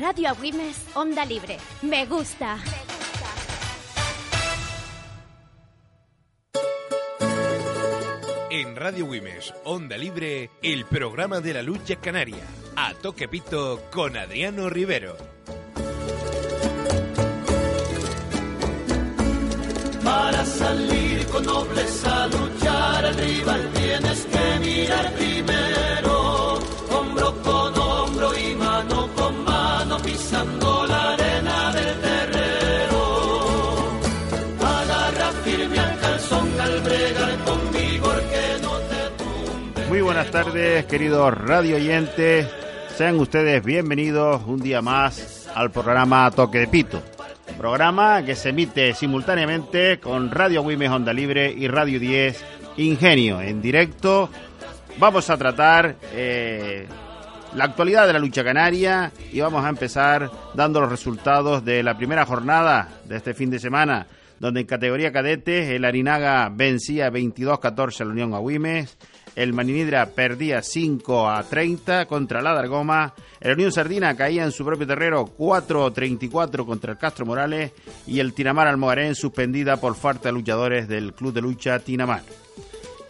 Radio Agüimes, Onda Libre. Me gusta. En Radio Wimes, Onda Libre, el programa de la lucha canaria. A toque pito con Adriano Rivero. Para salir con nobleza a luchar al rival tienes que mirar primero, Muy buenas tardes, queridos radio oyentes. Sean ustedes bienvenidos un día más al programa Toque de Pito. Programa que se emite simultáneamente con Radio Wimes Onda Libre y Radio 10 Ingenio. En directo vamos a tratar eh, la actualidad de la lucha canaria y vamos a empezar dando los resultados de la primera jornada de este fin de semana, donde en categoría cadete el Arinaga vencía 22-14 a la Unión Agüimes, el Maninidra perdía 5 a 30 contra la Dargoma, el Unión Sardina caía en su propio terreno 4-34 contra el Castro Morales y el Tinamar Almogarén suspendida por falta de luchadores del Club de Lucha Tinamar.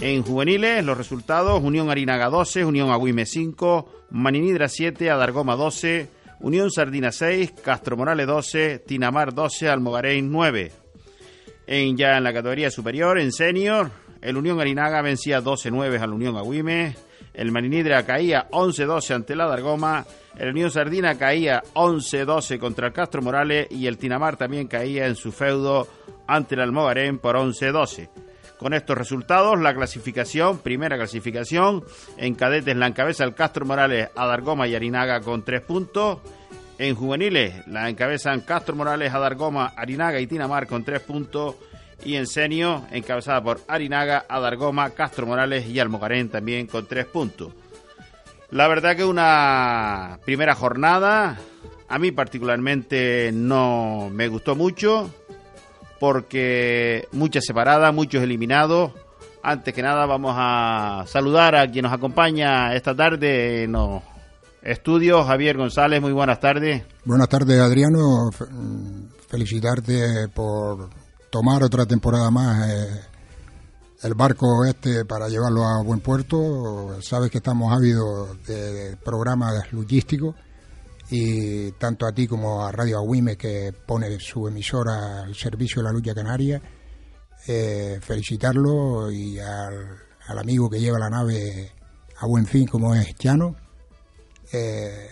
En juveniles, los resultados: Unión Arinaga 12, Unión Agüime 5, Maninidra 7, Adargoma 12, Unión Sardina 6, Castro Morales 12, Tinamar 12, Almogarén 9. En, ya en la categoría superior, en senior, el Unión Arinaga vencía 12-9 a la Unión Agüime, el Maninidra caía 11-12 ante la Dargoma, el Unión Sardina caía 11-12 contra el Castro Morales y el Tinamar también caía en su feudo ante el Almogarén por 11-12. Con estos resultados, la clasificación, primera clasificación, en cadetes la encabeza el Castro Morales, Adargoma y Arinaga con tres puntos. En juveniles la encabezan Castro Morales, Adargoma, Arinaga y Tinamar con tres puntos. Y en senio, encabezada por Arinaga, Adargoma, Castro Morales y Almogarén también con tres puntos. La verdad que una primera jornada, a mí particularmente no me gustó mucho, porque muchas separadas, muchos eliminados. Antes que nada vamos a saludar a quien nos acompaña esta tarde en los estudios, Javier González, muy buenas tardes. Buenas tardes, Adriano. Mm, Felicitarte por tomar otra temporada más eh, el barco este para llevarlo a buen puerto. Sabes que estamos ávidos de programas logísticos y tanto a ti como a Radio Agüime que pone su emisora al servicio de la lucha canaria, eh, felicitarlo y al amigo que lleva la nave a buen fin como es Chano. Eh,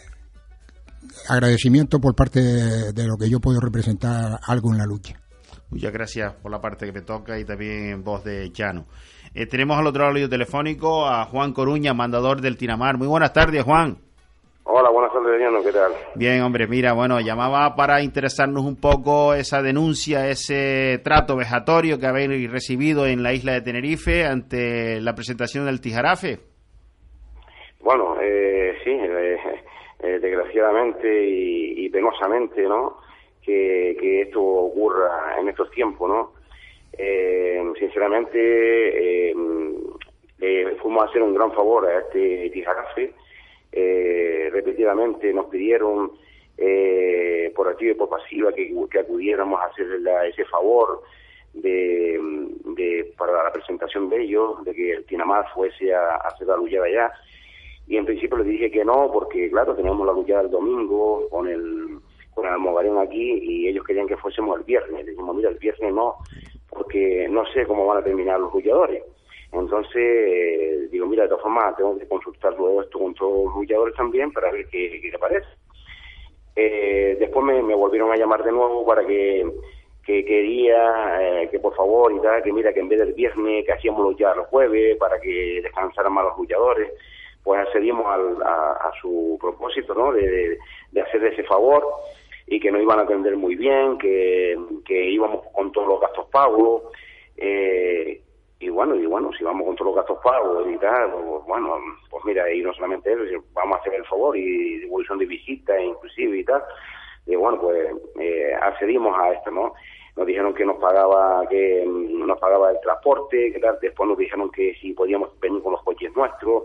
agradecimiento por parte de, de lo que yo puedo representar algo en la lucha. Muchas gracias por la parte que me toca y también en voz de Chano. Eh, tenemos al otro lado telefónico a Juan Coruña, mandador del Tinamar. Muy buenas tardes, Juan. Hola, buenas tardes, Adriano, ¿qué tal? Bien, hombre, mira, bueno, llamaba para interesarnos un poco esa denuncia, ese trato vejatorio que habéis recibido en la isla de Tenerife ante la presentación del Tijarafe. Bueno, eh, sí, eh, eh, desgraciadamente y, penosamente, ¿no? Que, esto ocurra en estos tiempos, ¿no? Eh, sinceramente, eh, fuimos a hacer un gran favor a este Tijarafe. Repetidamente nos pidieron por activa y por pasiva que, acudiéramos a hacer ese favor de, de- para la presentación de ellos, de que el Tinamar fuese a, hacer la luchada allá. Y en principio les dije que no, porque claro, teníamos la luchada el domingo con el con el Almogarén aquí y ellos querían que fuésemos el viernes. Le dijimos, mira, el viernes no, porque no sé cómo van a terminar los luchadores. Entonces, eh, digo, mira, de todas formas, tengo que consultar luego esto con todos los luchadores también para ver qué, qué le parece. Eh, después me, me volvieron a llamar de nuevo para que, que quería eh, que por favor y tal, que mira que en vez del viernes que hacíamos ya los jueves para que descansaran más los luchadores. Pues accedimos al, a, su propósito, ¿no? De, hacer ese favor y que nos iban a atender muy bien, que, íbamos con todos los gastos pagos, eh, y bueno, y bueno, si vamos con todos los gastos pagos y tal, pues, bueno, pues mira, y no solamente eso, vamos a hacer el favor y devolución de visitas inclusive y tal, y bueno, pues eh, accedimos a esto, ¿no? Nos dijeron que nos pagaba, que nos pagaba el transporte, que tal, después nos dijeron que si podíamos venir con los coches nuestros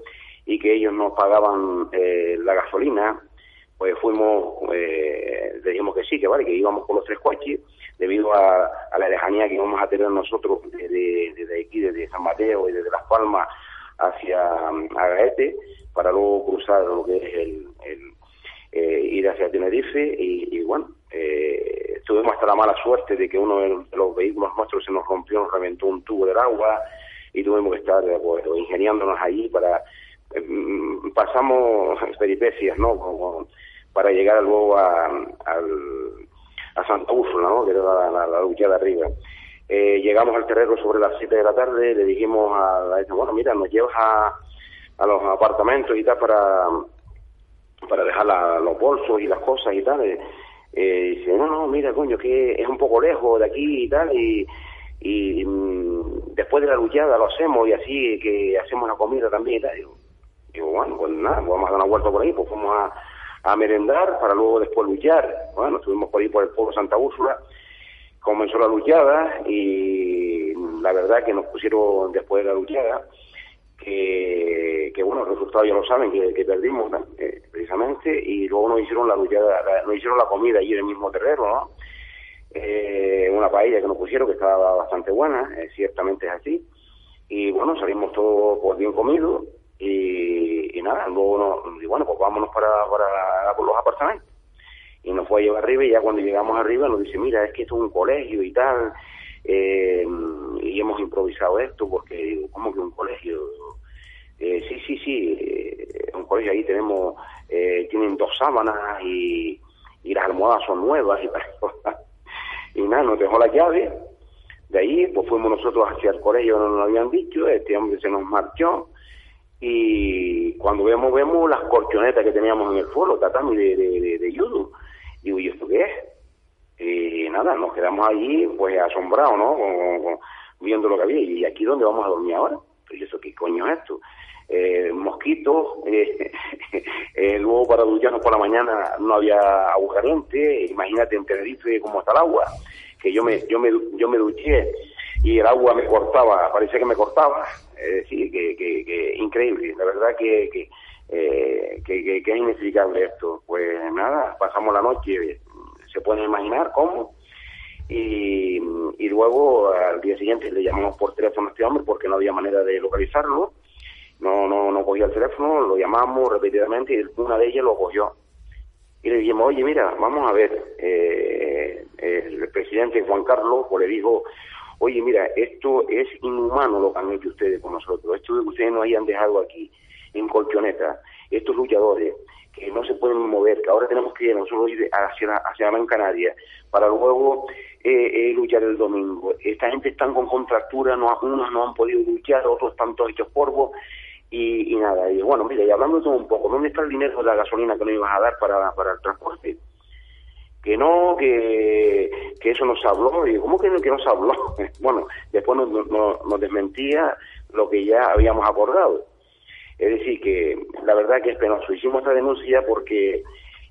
y que ellos nos pagaban eh, la gasolina, pues fuimos, eh, le dijimos que sí, que vale, que íbamos con los tres coches, debido a, la lejanía que íbamos a tener nosotros desde, aquí, desde San Mateo y desde Las Palmas hacia Agaete, para luego cruzar lo que es el, eh, ir hacia Tenerife y, bueno, eh, tuvimos hasta la mala suerte de que uno de los vehículos nuestros se nos rompió, nos reventó un tubo del agua y tuvimos que estar pues, ingeniándonos allí para... Mm, pasamos peripecias, ¿no? para llegar luego a, a Santa Úrsula, ¿no? que era la, la, arriba. Eh, llegamos al terreno sobre las 7 de la tarde, le dijimos a la bueno, mira, nos llevas a, a los apartamentos y tal para, para dejar los bolsos y las cosas y tal. Eh, eh, dice, no, no, mira, coño, que es un poco lejos de aquí y tal, y, y mm, después de la luchada lo hacemos y así que hacemos la comida también y tal. Digo bueno, pues nada, vamos a dar una vuelta por ahí, pues vamos a a merendar para luego después luchar. Bueno, estuvimos por ahí por el pueblo Santa Úrsula, comenzó la luchada y la verdad que nos pusieron después de la luchada que, que bueno, el resultado ya lo saben, que, perdimos eh, precisamente y luego nos hicieron la luchada, nos hicieron la comida allí en el mismo terreno, ¿no? Eh, una paella que nos pusieron que estaba bastante buena, eh, ciertamente es así. Y bueno, salimos todos por bien comidos y, nada, luego nos, y bueno, pues vámonos para, para por los apartamentos. Y nos fue a llevar arriba y ya cuando llegamos arriba nos dice, mira, es que esto es un colegio y tal, eh, y hemos improvisado esto porque, digo, ¿cómo que un colegio? Eh, sí, sí, sí, eh, un colegio ahí tenemos, eh, tienen dos sábanas y, y las almohadas son nuevas y y nada, nos dejó la llave. De ahí, pues fuimos nosotros hacia el colegio, no nos habían dicho, este hombre se nos marchó y cuando vemos, vemos las colchonetas que teníamos en el foro, tatami de, de, de, judo. Digo, ¿y esto qué es? Y nada, nos quedamos allí, pues asombrados, ¿no? viendo lo que había. ¿Y aquí dónde vamos a dormir ahora? Pues eso, ¿qué coño es esto? Eh, mosquitos, eh, eh, luego para ducharnos por la mañana no había agua caliente, imagínate en Tenerife cómo está el agua, que yo me, yo me, yo me duché y el agua me cortaba, parecía que me cortaba, eh, sí, que, que, increíble, la verdad que, que, eh, que, es inexplicable esto. Pues nada, pasamos la noche, se pueden imaginar cómo, y, y luego al día siguiente le llamamos por teléfono a este hombre porque no había manera de localizarlo, no, no, no cogía el teléfono, lo llamamos repetidamente y una de ellas lo cogió. Y le dijimos, oye, mira, vamos a ver, eh, el presidente Juan Carlos pues le dijo, oye, mira, esto es inhumano lo que han hecho ustedes con nosotros, esto que ustedes nos hayan dejado aquí en colchoneta, estos luchadores que no se pueden mover, que ahora tenemos que ir nosotros ir hacia, hacia la Gran Canaria para luego eh, eh, luchar el domingo. Esta gente están con contractura, no, unos no han podido luchar, otros están todos hechos polvo y, nada. Y bueno, mira, y hablando todo un poco, ¿dónde está el dinero de la gasolina que nos ibas a dar para, para el transporte? Que no, que, que eso nos habló, y ¿cómo que, que nos habló? bueno, después nos, nos, desmentía lo que ya habíamos acordado. Es decir, que la verdad que es penoso. Hicimos esta denuncia porque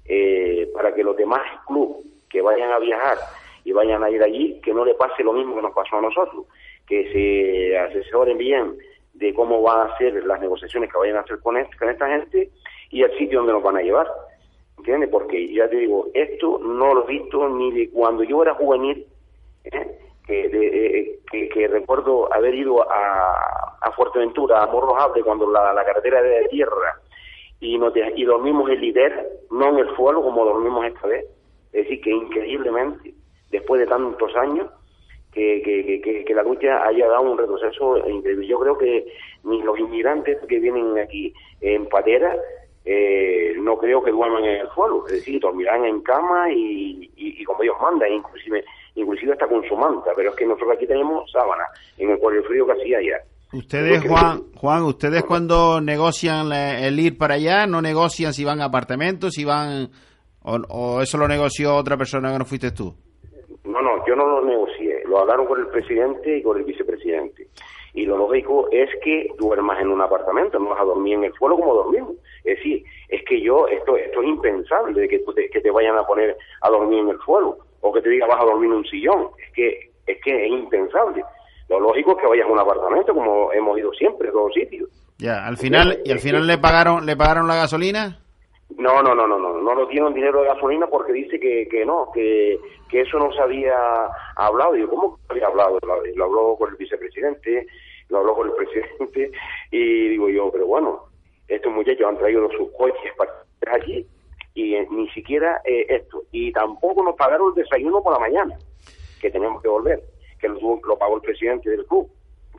eh, para que los demás clubes que vayan a viajar y vayan a ir allí, que no le pase lo mismo que nos pasó a nosotros, que se asesoren bien de cómo van a ser las negociaciones que vayan a hacer con, con esta gente y el sitio donde nos van a llevar. ¿Entiendes? Porque ya te digo, esto no lo he visto ni de cuando yo era juvenil, ¿eh? que, que, recuerdo haber ido a, a Fuerteventura, a Morro cuando la, la carretera era de tierra, y, nos y dormimos el líder, no en el suelo como dormimos esta vez. Es decir, que increíblemente, después de tantos años, que, que, que, la lucha haya dado un retroceso increíble. Yo creo que ni los inmigrantes que vienen aquí en patera eh, no creo que duerman en el suelo, es decir, dormirán en cama y, y, como Dios manda, inclusive inclusive hasta con su manta, pero es que nosotros aquí tenemos sábana, en el, el frío que hacía allá. Ustedes, Juan, Juan, ustedes cuando negocian el ir para allá, no negocian si van a apartamentos, si van o, eso lo negoció otra persona que no fuiste tú. No, no, yo no lo negocié. Lo hablaron con el presidente y con el vicepresidente. Y lo lógico es que duermas en un apartamento, no vas a dormir en el suelo como dormimos. Es decir, es que yo, esto, esto es impensable de que, te, que te vayan a poner a dormir en el suelo o que te diga vas a dormir en un sillón. Es que es, que es impensable. Lo lógico es que vayas a un apartamento, como hemos ido siempre, en todos sitios. Ya, al final, ¿y al final le pagaron le pagaron la gasolina? No, no, no, no, no, no lo tienen dinero de gasolina porque dice que, que no, que, que eso no se había hablado. Yo, ¿cómo había hablado? Lo, habló con el vicepresidente, lo habló con el presidente, y digo yo, pero bueno, estos muchachos han traído sus coches para aquí y eh, ni siquiera eh, esto. Y tampoco nos pagaron el desayuno por la mañana, que teníamos que volver que lo, pagó el presidente del club.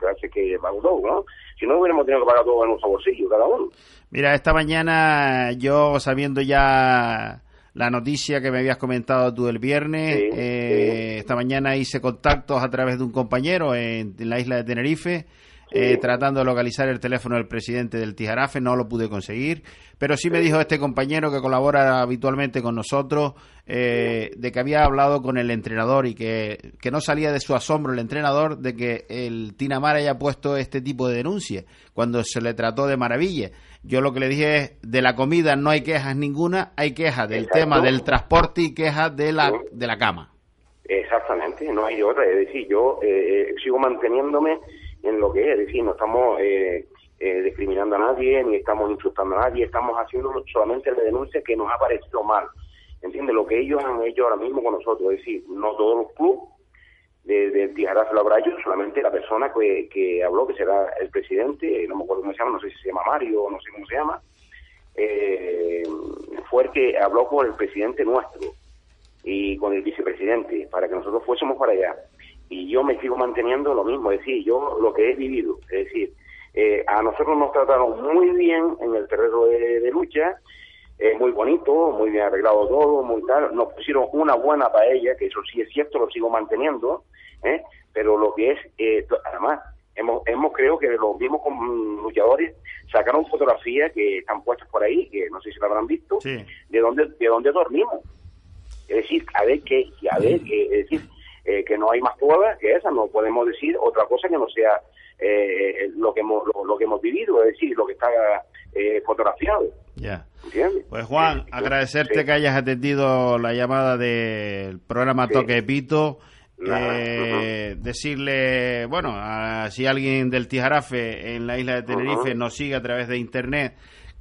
Gracias que pagó todo, ¿no? Si no, hubiéramos tenido que pagar todo en nuestro bolsillo, cada uno. Mira, esta mañana yo sabiendo ya la noticia que me habías comentado tú el viernes. Eh, esta mañana hice contactos a través de un compañero en, la isla de Tenerife eh, tratando de localizar el teléfono del presidente del Tijarafe, no lo pude conseguir, pero sí me dijo este compañero que colabora habitualmente con nosotros eh, de que había hablado con el entrenador y que, que, no salía de su asombro el entrenador de que el Tinamar haya puesto este tipo de denuncia cuando se le trató de maravilla. Yo lo que le dije es, de la comida no hay quejas ninguna, hay quejas del tema del transporte y quejas de la, de la cama. Exactamente, no hay otra. Es decir, yo eh, sigo manteniéndome en lo que es, es decir, no estamos eh, eh, discriminando a nadie, ni estamos insultando a nadie, estamos haciendo solamente la denuncia que nos ha parecido mal. ¿Entiendes? Lo que ellos han hecho ahora mismo con nosotros, es decir, no todos los clubes de, de Tijará se lo habrá hecho, solamente la persona que, que habló, que será el presidente, no me acuerdo cómo se llama, no sé si se llama Mario, no sé cómo se llama, eh, fue el que habló con el presidente nuestro y con el vicepresidente para que nosotros fuésemos para allá y yo me sigo manteniendo lo mismo, es decir, yo lo que he vivido, es decir, eh, a nosotros nos trataron muy bien en el terreno de, lucha, es muy bonito, muy bien arreglado todo, muy tal, nos pusieron una buena paella, que eso sí es cierto, lo sigo manteniendo, ¿eh? pero lo que es, eh, además, hemos, hemos creo que los mismos luchadores sacaron fotografías que están puestas por ahí, que no sé si lo habrán visto, de dónde de dónde dormimos. Es decir, a ver qué, a ver, es decir, eh, que no hay más pruebas que esa, no podemos decir otra cosa que no sea eh, lo que hemos lo, que hemos vivido, es decir, lo que está eh, fotografiado. Ya. Pues Juan, agradecerte que hayas atendido la llamada del programa Toque Pito. Decirle, bueno, si alguien del Tijarafe en la isla de Tenerife nos sigue a través de internet,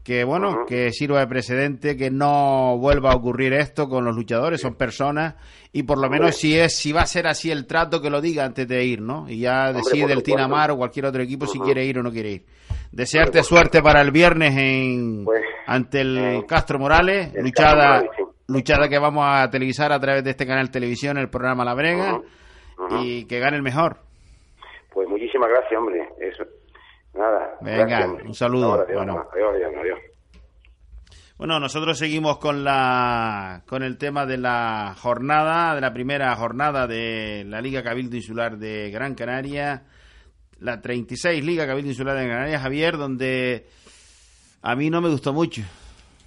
que bueno, que sirva de precedente, que no vuelva a ocurrir esto con los luchadores, son personas y por lo menos si es si va a ser así el trato que lo diga antes de ir, ¿no? Y ya decide el Tinamar o cualquier otro equipo si quiere ir o no quiere ir. Desearte suerte para el viernes en pues, ante el eh, Castro Morales, luchada luchada que vamos a televisar a través de este canal televisión, el programa La Brega y que gane el mejor. Pues muchísimas gracias, hombre. Eso. Nada. Venga, un saludo. bueno. Bueno, nosotros seguimos con la con el tema de la jornada, de la primera jornada de la Liga Cabildo Insular de Gran Canaria, la 36 Liga Cabildo Insular de Gran Canaria, Javier, donde a mí no me gustó mucho.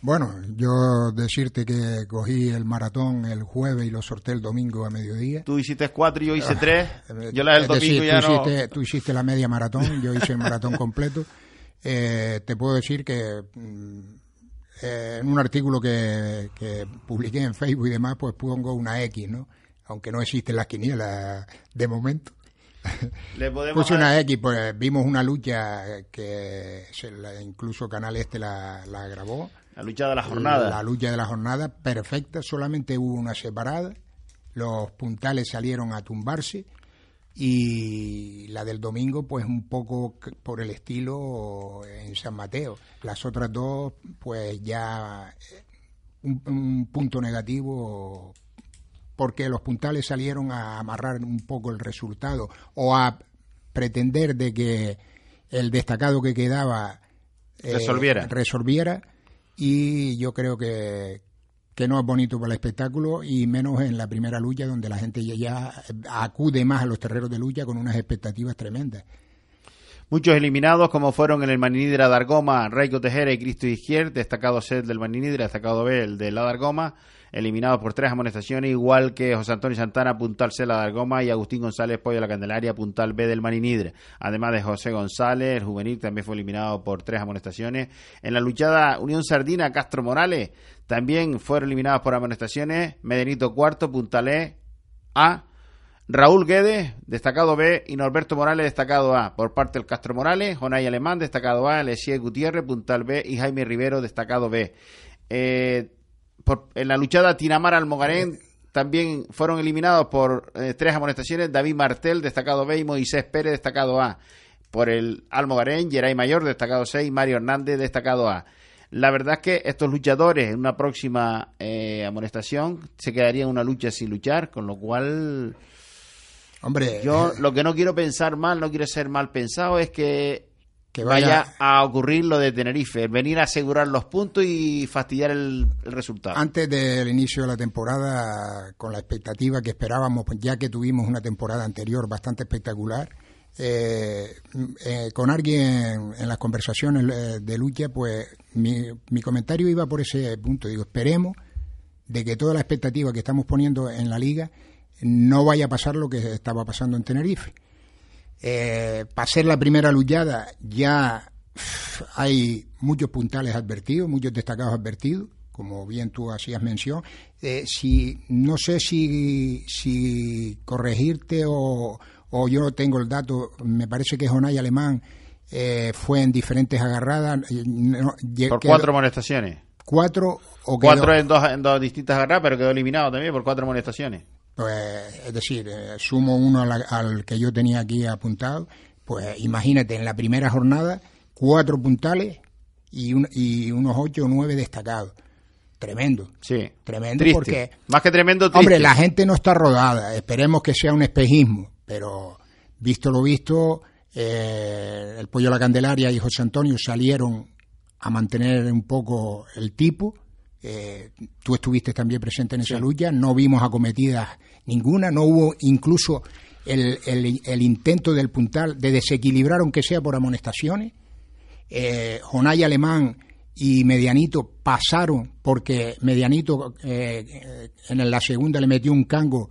Bueno, yo decirte que cogí el maratón el jueves y lo sorté el domingo a mediodía. Tú hiciste cuatro y yo hice tres. yo la del domingo ya tú no... Hiciste, tú hiciste la media maratón, yo hice el maratón completo. Eh, te puedo decir que mm, eh, en un artículo que, que publiqué en Facebook y demás, pues pongo una X, ¿no? Aunque no existen las quinielas de momento. Le Puse una X, pues vimos una lucha que incluso Canal Este la grabó la lucha de la jornada. La lucha de la jornada, perfecta, solamente hubo una separada, los puntales salieron a tumbarse y la del domingo pues un poco por el estilo en San Mateo. Las otras dos pues ya eh, un, punto negativo porque los puntales salieron a amarrar un poco el resultado o a pretender de que el destacado que quedaba eh, resolviera. resolviera y yo creo que, que no es bonito para el espectáculo y menos en la primera lucha donde la gente ya, acude más a los terreros de lucha con unas expectativas tremendas. Muchos eliminados, como fueron en el Maninidra Dargoma, Raico Tejera y Cristo Izquier, destacado set del Maninidra, destacado B, el de la Dargoma, eliminados por tres amonestaciones, igual que José Antonio Santana, puntal C, la Dargoma, y Agustín González, Pollo la Candelaria, puntal B del Maninidra. Además de José González, el juvenil, también fue eliminado por tres amonestaciones. En la luchada Unión Sardina, Castro Morales, también fueron eliminados por amonestaciones, Medenito Cuarto, puntal E, A, Raúl Guedes, destacado B, y Norberto Morales, destacado A. Por parte del Castro Morales, Jonay Alemán, destacado A, Lesier Gutiérrez, puntal B, y Jaime Rivero, destacado B. Eh, en la luchada Tinamar Almogarén también fueron eliminados por eh, tres amonestaciones David Martel, destacado B, y Moisés Pérez, destacado A. Por el Almogarén, Geray Mayor, destacado C, y Mario Hernández, destacado A. La verdad es que estos luchadores en una próxima eh, amonestación se quedarían una lucha sin luchar, con lo cual Hombre, yo lo que no quiero pensar mal, no quiero ser mal pensado, es que, que vaya... a ocurrir lo de Tenerife, venir a asegurar los puntos y fastidiar el, resultado. Antes del inicio de la temporada, con la expectativa que esperábamos, pues ya que tuvimos una temporada anterior bastante espectacular, eh, eh, con alguien en las conversaciones eh, de lucha, pues mi, mi comentario iba por ese punto. Digo, esperemos de que toda la expectativa que estamos poniendo en la liga no vaya a pasar lo que estaba pasando en Tenerife. Eh, para ser la primera luchada ya hay muchos puntales advertidos, muchos destacados advertidos, como bien tú hacías mención. Eh, si, no sé si, si corregirte o, o yo no tengo el dato, me parece que Jonay Alemán eh, fue en diferentes agarradas. por cuatro molestaciones. Cuatro o Cuatro en dos, en dos distintas agarradas, pero quedó eliminado también por cuatro molestaciones. Pues, es decir, eh, sumo uno al, que yo tenía aquí apuntado, pues imagínate, en la primera jornada, cuatro puntales y, y unos ocho o nueve destacados. Tremendo. Sí. Tremendo porque... Más que tremendo, triste. Hombre, la gente no está rodada. Esperemos que sea un espejismo. Pero, visto lo visto, eh, el Pollo La Candelaria y José Antonio salieron a mantener un poco el tipo eh, tú estuviste también presente en esa lucha, no vimos acometidas ninguna, no hubo incluso el, el, intento del puntal de desequilibrar, aunque sea por amonestaciones. Eh, Jonay Alemán y Medianito pasaron porque Medianito eh, en la segunda le metió un cango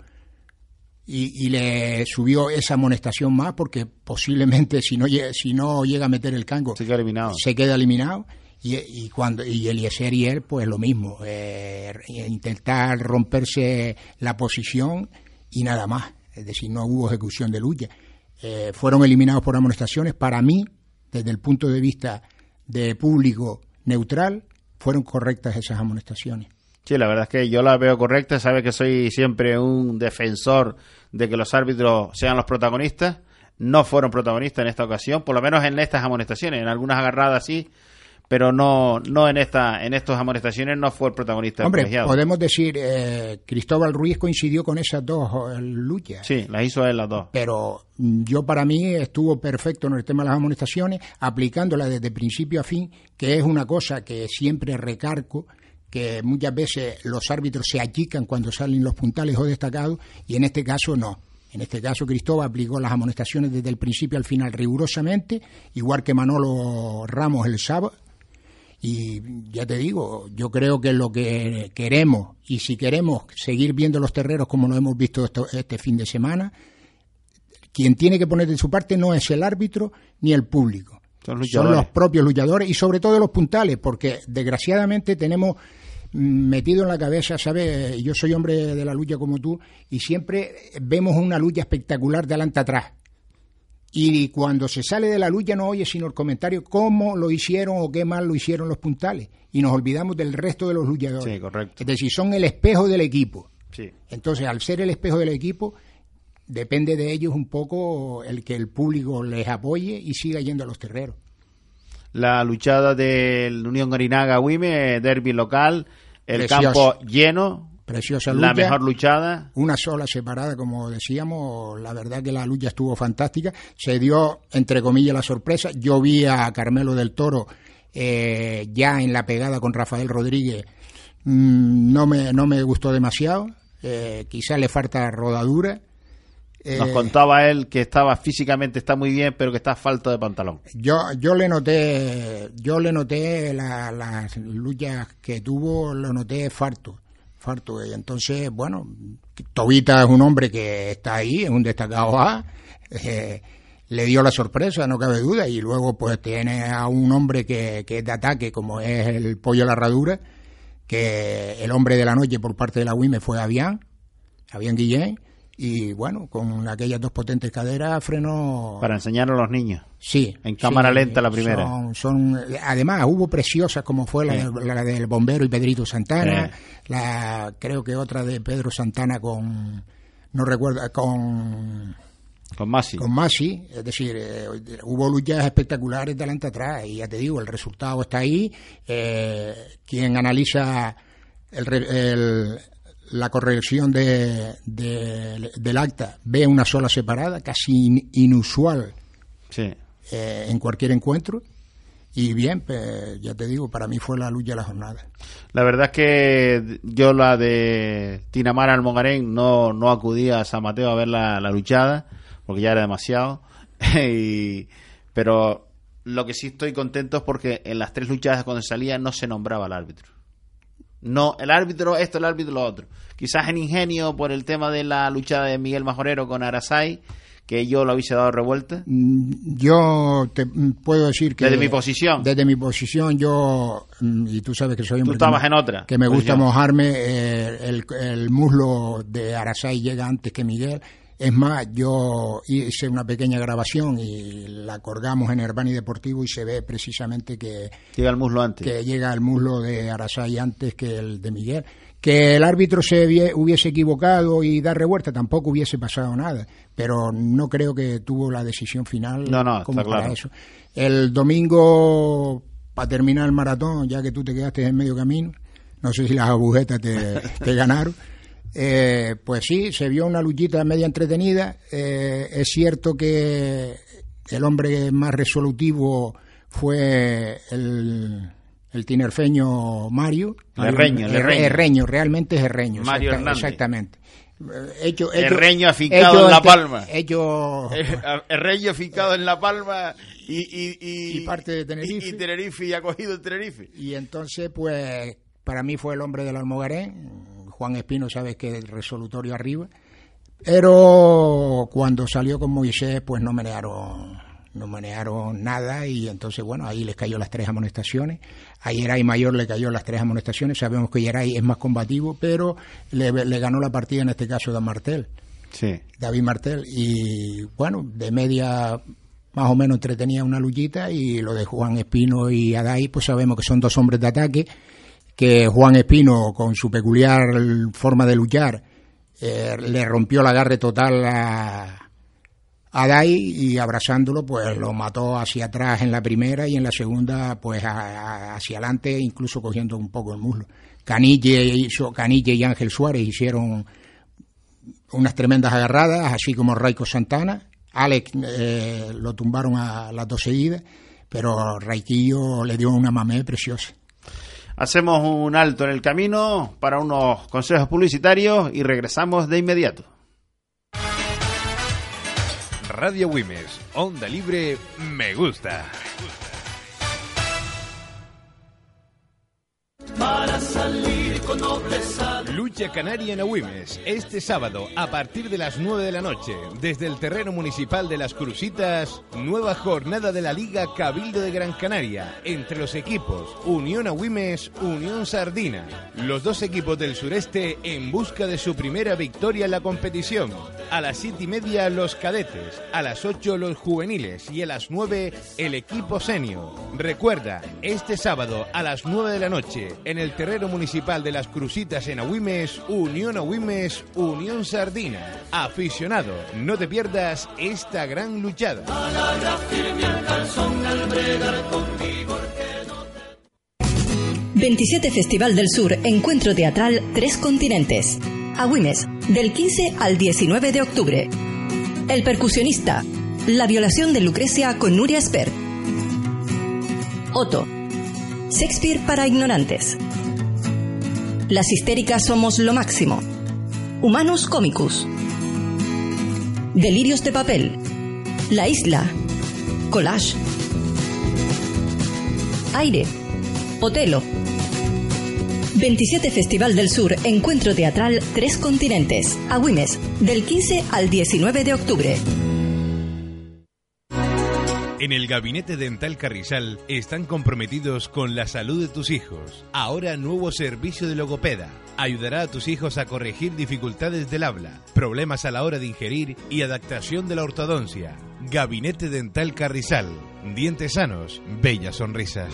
y, le subió esa amonestación más porque posiblemente si no, si no llega a meter el cango se queda eliminado. Se queda eliminado y, y, cuando y Eliezer y él pues lo mismo eh, intentar romperse la posición y nada más es decir no hubo ejecución de lucha eh, fueron eliminados por amonestaciones para mí desde el punto de vista de público neutral fueron correctas esas amonestaciones Sí, la verdad es que yo las veo correctas. Sabe que soy siempre un defensor de que los árbitros sean los protagonistas. No fueron protagonistas en esta ocasión, por lo menos en estas amonestaciones. En algunas agarradas sí, pero no no en esta en estas amonestaciones no fue el protagonista Hombre, podemos decir eh, Cristóbal Ruiz coincidió con esas dos eh, luchas. Sí, las hizo él las dos. Pero mm, yo para mí estuvo perfecto en el tema de las amonestaciones, aplicándola desde principio a fin, que es una cosa que siempre recargo que muchas veces los árbitros se achican cuando salen los puntales o destacados y en este caso no. En este caso, Cristóbal aplicó las amonestaciones desde el principio al final rigurosamente, igual que Manolo Ramos el sábado, y ya te digo, yo creo que lo que queremos, y si queremos seguir viendo los terreros como lo hemos visto este fin de semana, quien tiene que poner de su parte no es el árbitro ni el público. Son, los propios luchadores y sobre todo los puntales, porque desgraciadamente tenemos metido en la cabeza, ¿sabes? Yo soy hombre de la lucha como tú y siempre vemos una lucha espectacular de adelante atrás y cuando se sale de la lucha no oye sino el comentario cómo lo hicieron o qué mal lo hicieron los puntales. Y nos olvidamos del resto de los luchadores. Sí, correcto. Es decir, son el espejo del equipo. Sí. Entonces, al ser el espejo del equipo, depende de ellos un poco el que el público les apoye y siga yendo a los terreros. La luchada del Unión Garinaga-Wime, derby local, el campo lleno, Preciosa lucha. La mejor luchada. Una sola separada, como decíamos. La verdad que la lucha estuvo fantástica. Se dio, entre comillas, la sorpresa. Yo vi a Carmelo del Toro eh, ya en la pegada con Rafael Rodríguez. Mm, no, me, no me gustó demasiado. Eh, quizás le falta rodadura. Nos Eh, contaba él que estaba físicamente está muy bien, pero que está falto de pantalón. Yo, yo le noté, yo le noté la- las luchas que tuvo, lo noté farto, farto. Y entonces, bueno, Tobita es un hombre que está ahí, es un destacado A, eh, le dio la sorpresa, no cabe duda, y luego pues tiene a un hombre que, que es de ataque, como es el Pollo La Herradura, que el hombre de la noche por parte de la UIME fue Avián, Avián Guillén, y bueno, con aquellas dos potentes caderas frenó... Para enseñar a los niños. Sí. En cámara sí, lenta la primera. Son, son- además, hubo preciosas como fue la, Sí. de- la del bombero y Pedrito Santana, Sí. la creo que otra de Pedro Santana con, no recuerdo, con, Con Masi. con Masi. Es decir, eh, hubo luchas espectaculares de adelante atrás y ya te digo, el resultado está ahí. Eh, quien analiza el, el- la corrección de, de- del acta ve una sola separada, casi in- inusual Sí. eh, en cualquier encuentro. Y bien, pues, ya te digo, para mí fue la lucha de la jornada. La verdad es que yo la de Tinamara Almogarén no, no acudía a San Mateo a ver la, la luchada, porque ya era demasiado. Y- pero lo que sí estoy contento es porque en las tres luchadas cuando salía no se nombraba al árbitro. No, el árbitro esto, el árbitro lo otro. Quizás en ingenio por el tema de la luchada de Miguel Majorero con Arasai, que yo lo hubiese dado revuelta. Mm, Yo te puedo decir que... Desde mi posición. Desde mi posición, yo, mm, y tú sabes que soy hombre... Tú estabas que me- en otra Que me gusta mojarme, eh, el, el muslo de Arasai llega antes que Miguel. Es más, yo hice una pequeña grabación y la colgamos en Herbani Deportivo y se ve precisamente que, Llega el muslo antes. que llega al muslo de Arasai antes que el de Miguel. Que el árbitro se hubie- hubiese equivocado y dar revuelta tampoco hubiese pasado nada, pero no creo que tuvo la decisión final No, no, como está para claro. eso. El domingo, para terminar el maratón, ya que tú te quedaste en medio camino, no sé si las agujetas te, te ganaron. Eh, pues sí, se vio una luchita media entretenida. Eh, es cierto que el hombre más resolutivo fue el, el tinerfeño Mario. El herreño, el Herre- herreño. herreño, realmente es herreño. Mario exacta- Hernández. Exactamente. Eh, Hecho, hecho- Herreño afincado hecho en La Palma. Hecho, El rey ficado en La Palma y, y, y, Y parte de Tenerife. Y, y Tenerife y acogido en Tenerife. Y entonces, pues, para mí fue el hombre del Almogarén. Juan Espino, sabes que es resolutorio arriba. Pero cuando salió con Moisés, pues no menearon, no menearon nada. Y entonces, bueno, ahí les cayó las tres amonestaciones. A Yeray Mayor le cayó las tres amonestaciones. Sabemos que Yeray es más combativo, pero le, le ganó la partida en este caso de Martel. Sí. David Martel y bueno, de media más o menos entretenía una luchita y lo de Juan Espino y Adai pues sabemos que son dos hombres de ataque, que Juan Espino con su peculiar forma de luchar eh, le rompió el agarre total a a Adai y abrazándolo pues lo mató hacia atrás en la primera y en la segunda pues hacia adelante incluso cogiendo un poco el muslo. Canille hizo Canille y Ángel Suárez hicieron unas tremendas agarradas, así como Raico Santana. Alex eh, lo tumbaron a las dos seguidas, pero Raiquillo le dio una mamé preciosa. Hacemos un alto en el camino para unos consejos publicitarios y regresamos de inmediato. Radio Wimes, Onda Libre, me gusta. Lucha Canaria en Agüimes, este sábado a partir de las 9 de la noche, desde el terreno municipal de Las Crucitas, nueva jornada de la Liga Cabildo de Gran Canaria, entre los equipos Unión Agüimes, Unión Sardina. Los dos equipos del sureste en busca de su primera victoria en la competición. A las siete y media los cadetes, a las 8 los juveniles y a las 9 el equipo senior. Recuerda, este sábado a las 9 de la noche, en el terreno municipal de Las Crucitas en Agüimes, Unión Agüimes, Unión Sardina. Aficionado, no te pierdas esta gran luchada. 27 Festival del Sur, Encuentro Teatral Tres Continentes. Agüimes, del 15 al 19 de octubre. El percusionista. La violación de Lucrecia con Nuria Espert. Otto. Shakespeare para ignorantes. Las histéricas somos lo máximo. Humanos Comicus. Delirios de papel. La isla. Collage. Aire. Otelo. 27 Festival del Sur, Encuentro Teatral, Tres Continentes. Agüimes, del 15 al 19 de octubre. En el Gabinete Dental Carrizal están comprometidos con la salud de tus hijos. Ahora nuevo servicio de logopeda. Ayudará a tus hijos a corregir dificultades del habla, problemas a la hora de ingerir y adaptación de la ortodoncia. Gabinete Dental Carrizal. Dientes sanos, bellas sonrisas.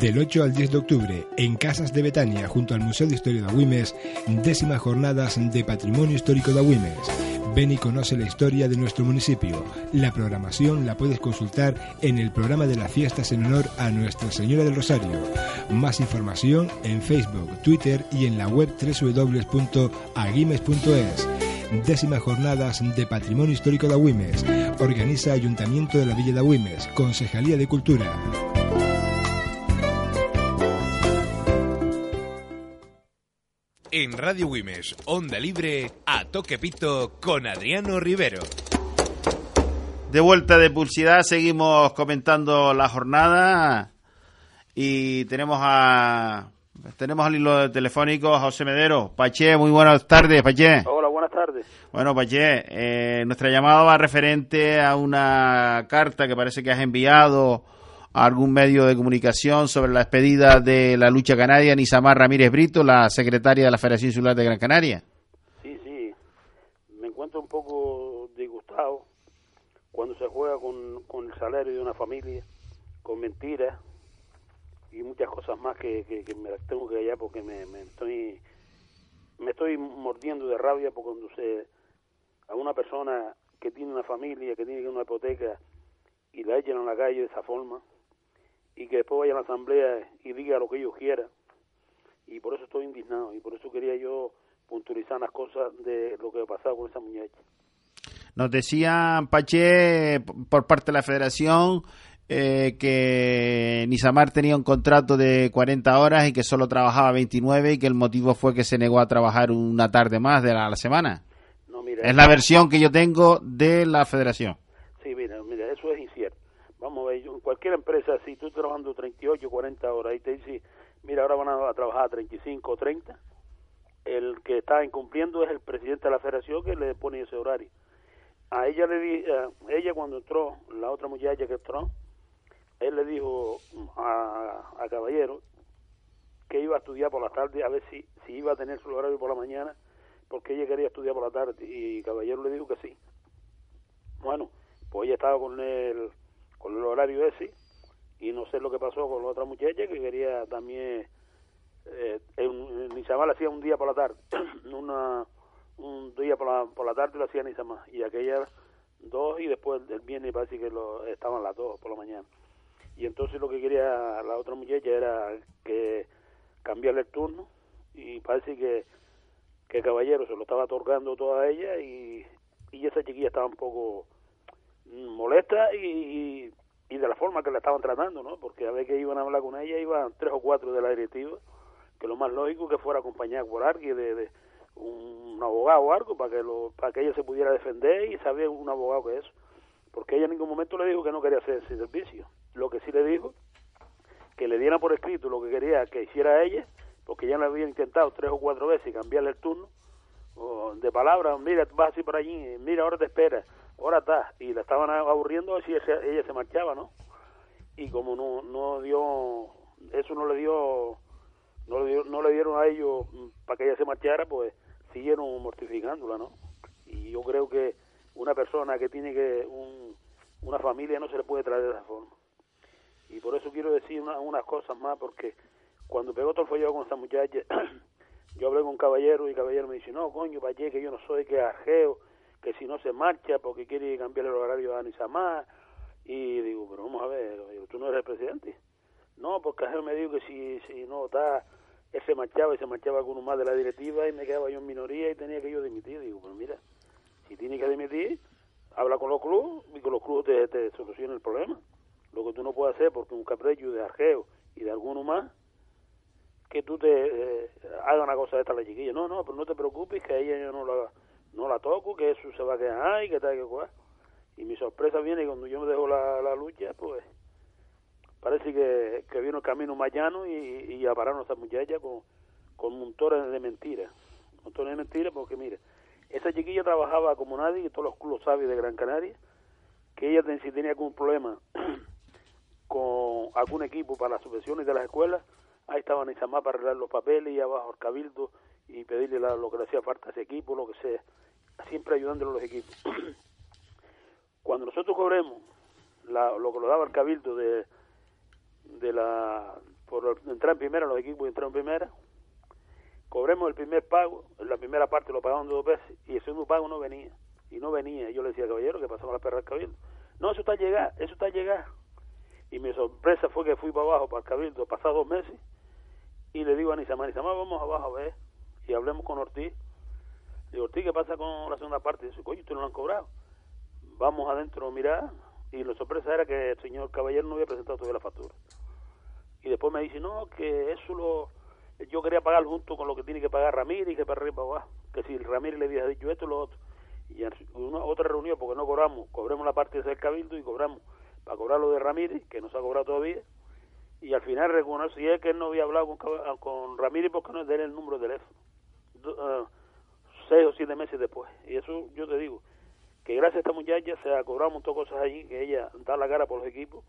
Del 8 al 10 de octubre, en Casas de Betania, junto al Museo de Historia de Agüimes, décimas jornadas de Patrimonio Histórico de Agüimes. Ven y conoce la historia de nuestro municipio. La programación la puedes consultar en el programa de las fiestas en honor a Nuestra Señora del Rosario. Más información en Facebook, Twitter y en la web www.aguimes.es. Décimas jornadas de Patrimonio Histórico de Agüimes. Organiza Ayuntamiento de la Villa de Agüimes, Concejalía de Cultura. En Radio Wimes, Onda Libre, a toque pito con Adriano Rivero. De vuelta de publicidad, seguimos comentando la jornada y tenemos a tenemos al hilo telefónico a José Medero. Pache, muy buenas tardes, Pache. Hola, buenas tardes. Bueno, Pache, eh, nuestra llamada va referente a una carta que parece que has enviado algún medio de comunicación sobre la despedida de la lucha canaria, Nisamar Ramírez Brito, la secretaria de la Federación Insular de Gran Canaria. Sí, sí, me encuentro un poco disgustado cuando se juega con, con el salario de una familia, con mentiras y muchas cosas más que, que, me las tengo que callar porque me, me estoy me estoy mordiendo de rabia porque cuando se a una persona que tiene una familia, que tiene una hipoteca y la echan a la calle de esa forma y que después vaya a la asamblea y diga lo que ellos quieran. Y por eso estoy indignado y por eso quería yo puntualizar las cosas de lo que ha pasado con esa muñeca. Nos decía Pache por parte de la federación eh, que Nisamar tenía un contrato de 40 horas y que solo trabajaba 29 y que el motivo fue que se negó a trabajar una tarde más de la, la semana. No, mira, es la versión que yo tengo de la federación. Sí, mira, mira, eso es. Vamos a ver, en cualquier empresa, si tú estás trabajando 38, 40 horas y te dice, mira, ahora van a, a trabajar 35 o 30, el que está incumpliendo es el presidente de la federación que le pone ese horario. A ella le di, a ella cuando entró, la otra muchacha que entró, él le dijo a, a Caballero que iba a estudiar por la tarde a ver si, si iba a tener su horario por la mañana porque ella quería estudiar por la tarde y Caballero le dijo que sí. Bueno, pues ella estaba con el, con el horario ese y no sé lo que pasó con la otra muchacha que quería también, eh, en, Nizamal hacía un día por la tarde, una, un día por la, por la tarde lo hacía Nizamal y aquella dos y después el viernes parece que lo, estaban las dos por la mañana. Y entonces lo que quería la otra muchacha era que cambiarle el turno y parece que que Caballero se lo estaba otorgando toda ella y, y esa chiquilla estaba un poco molesta y, y, de la forma que la estaban tratando, ¿no? Porque a ver que iban a hablar con ella, iban tres o cuatro de la directiva, que lo más lógico que fuera acompañada por alguien de, de un, abogado o algo para que lo, para que ella se pudiera defender y saber un abogado que es eso. Porque ella en ningún momento le dijo que no quería hacer ese servicio. Lo que sí le dijo, que le diera por escrito lo que quería que hiciera ella porque ya le había intentado tres o cuatro veces cambiarle el turno o de palabras, mira, vas así por allí, mira, ahora te espera, ahora está, y la estaban aburriendo así ella, se marchaba, ¿no? Y como no no dio, eso no le dio, no le, dio, no le dieron a ellos para que ella se marchara, pues siguieron mortificándola, ¿no? Y yo creo que una persona que tiene que, un, una familia no se le puede traer de esa forma. Y por eso quiero decir una, unas cosas más, porque cuando pegó todo el follado con esta muchacha, yo hablé con Caballero y Caballero me dice, no, coño, Pache, que yo no soy que ajeo, que si no se marcha porque quiere cambiar el horario a Anisamá. Y digo, pero vamos a ver, tú no eres el presidente. No, porque ajeo me dijo que si, si no está, él se marchaba y se marchaba con uno más de la directiva y me quedaba yo en minoría y tenía que yo dimitir. Digo, pero mira, si tiene que dimitir, habla con los clubes y con los clubes te, te soluciona el problema. Lo que tú no puedes hacer porque un capricho de ajeo y de alguno más que tú te eh, hagas una cosa de esta la chiquilla. No, no, pero no te preocupes que a ella yo no la, no la toco, que eso se va a quedar y que tal, que cual. Y mi sorpresa viene cuando yo me dejo la, la lucha, pues parece que, que vino el camino más llano y, y a parar esta muchacha con, con montones de mentiras. Montones de mentiras porque, mire, esa chiquilla trabajaba como nadie, y todos los clubes sabios de Gran Canaria, que ella si tenía algún problema con algún equipo para las subvenciones de las escuelas, ahí estaban más para arreglar los papeles y abajo al cabildo y pedirle lo que le hacía falta a ese equipo, lo que sea, siempre ayudándole a los equipos. Cuando nosotros cobremos lo que lo daba el cabildo de, de la por entrar en primera, los equipos entraron en primera, cobremos el primer pago, la primera parte lo pagaban dos veces y el segundo pago no venía, y no venía. Yo le decía, caballero, que pasaba la perra al cabildo. No, eso está a llegar, eso está a llegar. Y mi sorpresa fue que fui para abajo, para el cabildo, pasados dos meses, y le digo a Nisamá, Nisamá, vamos abajo a ver, y hablemos con Ortiz. Digo, Ortiz, ¿qué pasa con la segunda parte? Dice, coño, usted no lo han cobrado. Vamos adentro a y la sorpresa era que el señor caballero no había presentado todavía la factura. Y después me dice, no, que eso lo yo quería pagar junto con lo que tiene que pagar Ramírez que para arriba abajo. Que si Ramírez le había dicho esto, lo otro. Y en una, otra reunión, porque no cobramos, cobremos la parte del cabildo y cobramos para cobrar lo de Ramírez, que no se ha cobrado todavía. Y al final es que él no había hablado con, con Ramírez porque no es de él el número de teléfono. Ah, seis o siete meses después. Y eso yo te digo, que gracias a esta muchacha se ha cobrado un montón de cosas allí, que ella da la cara por los equipos.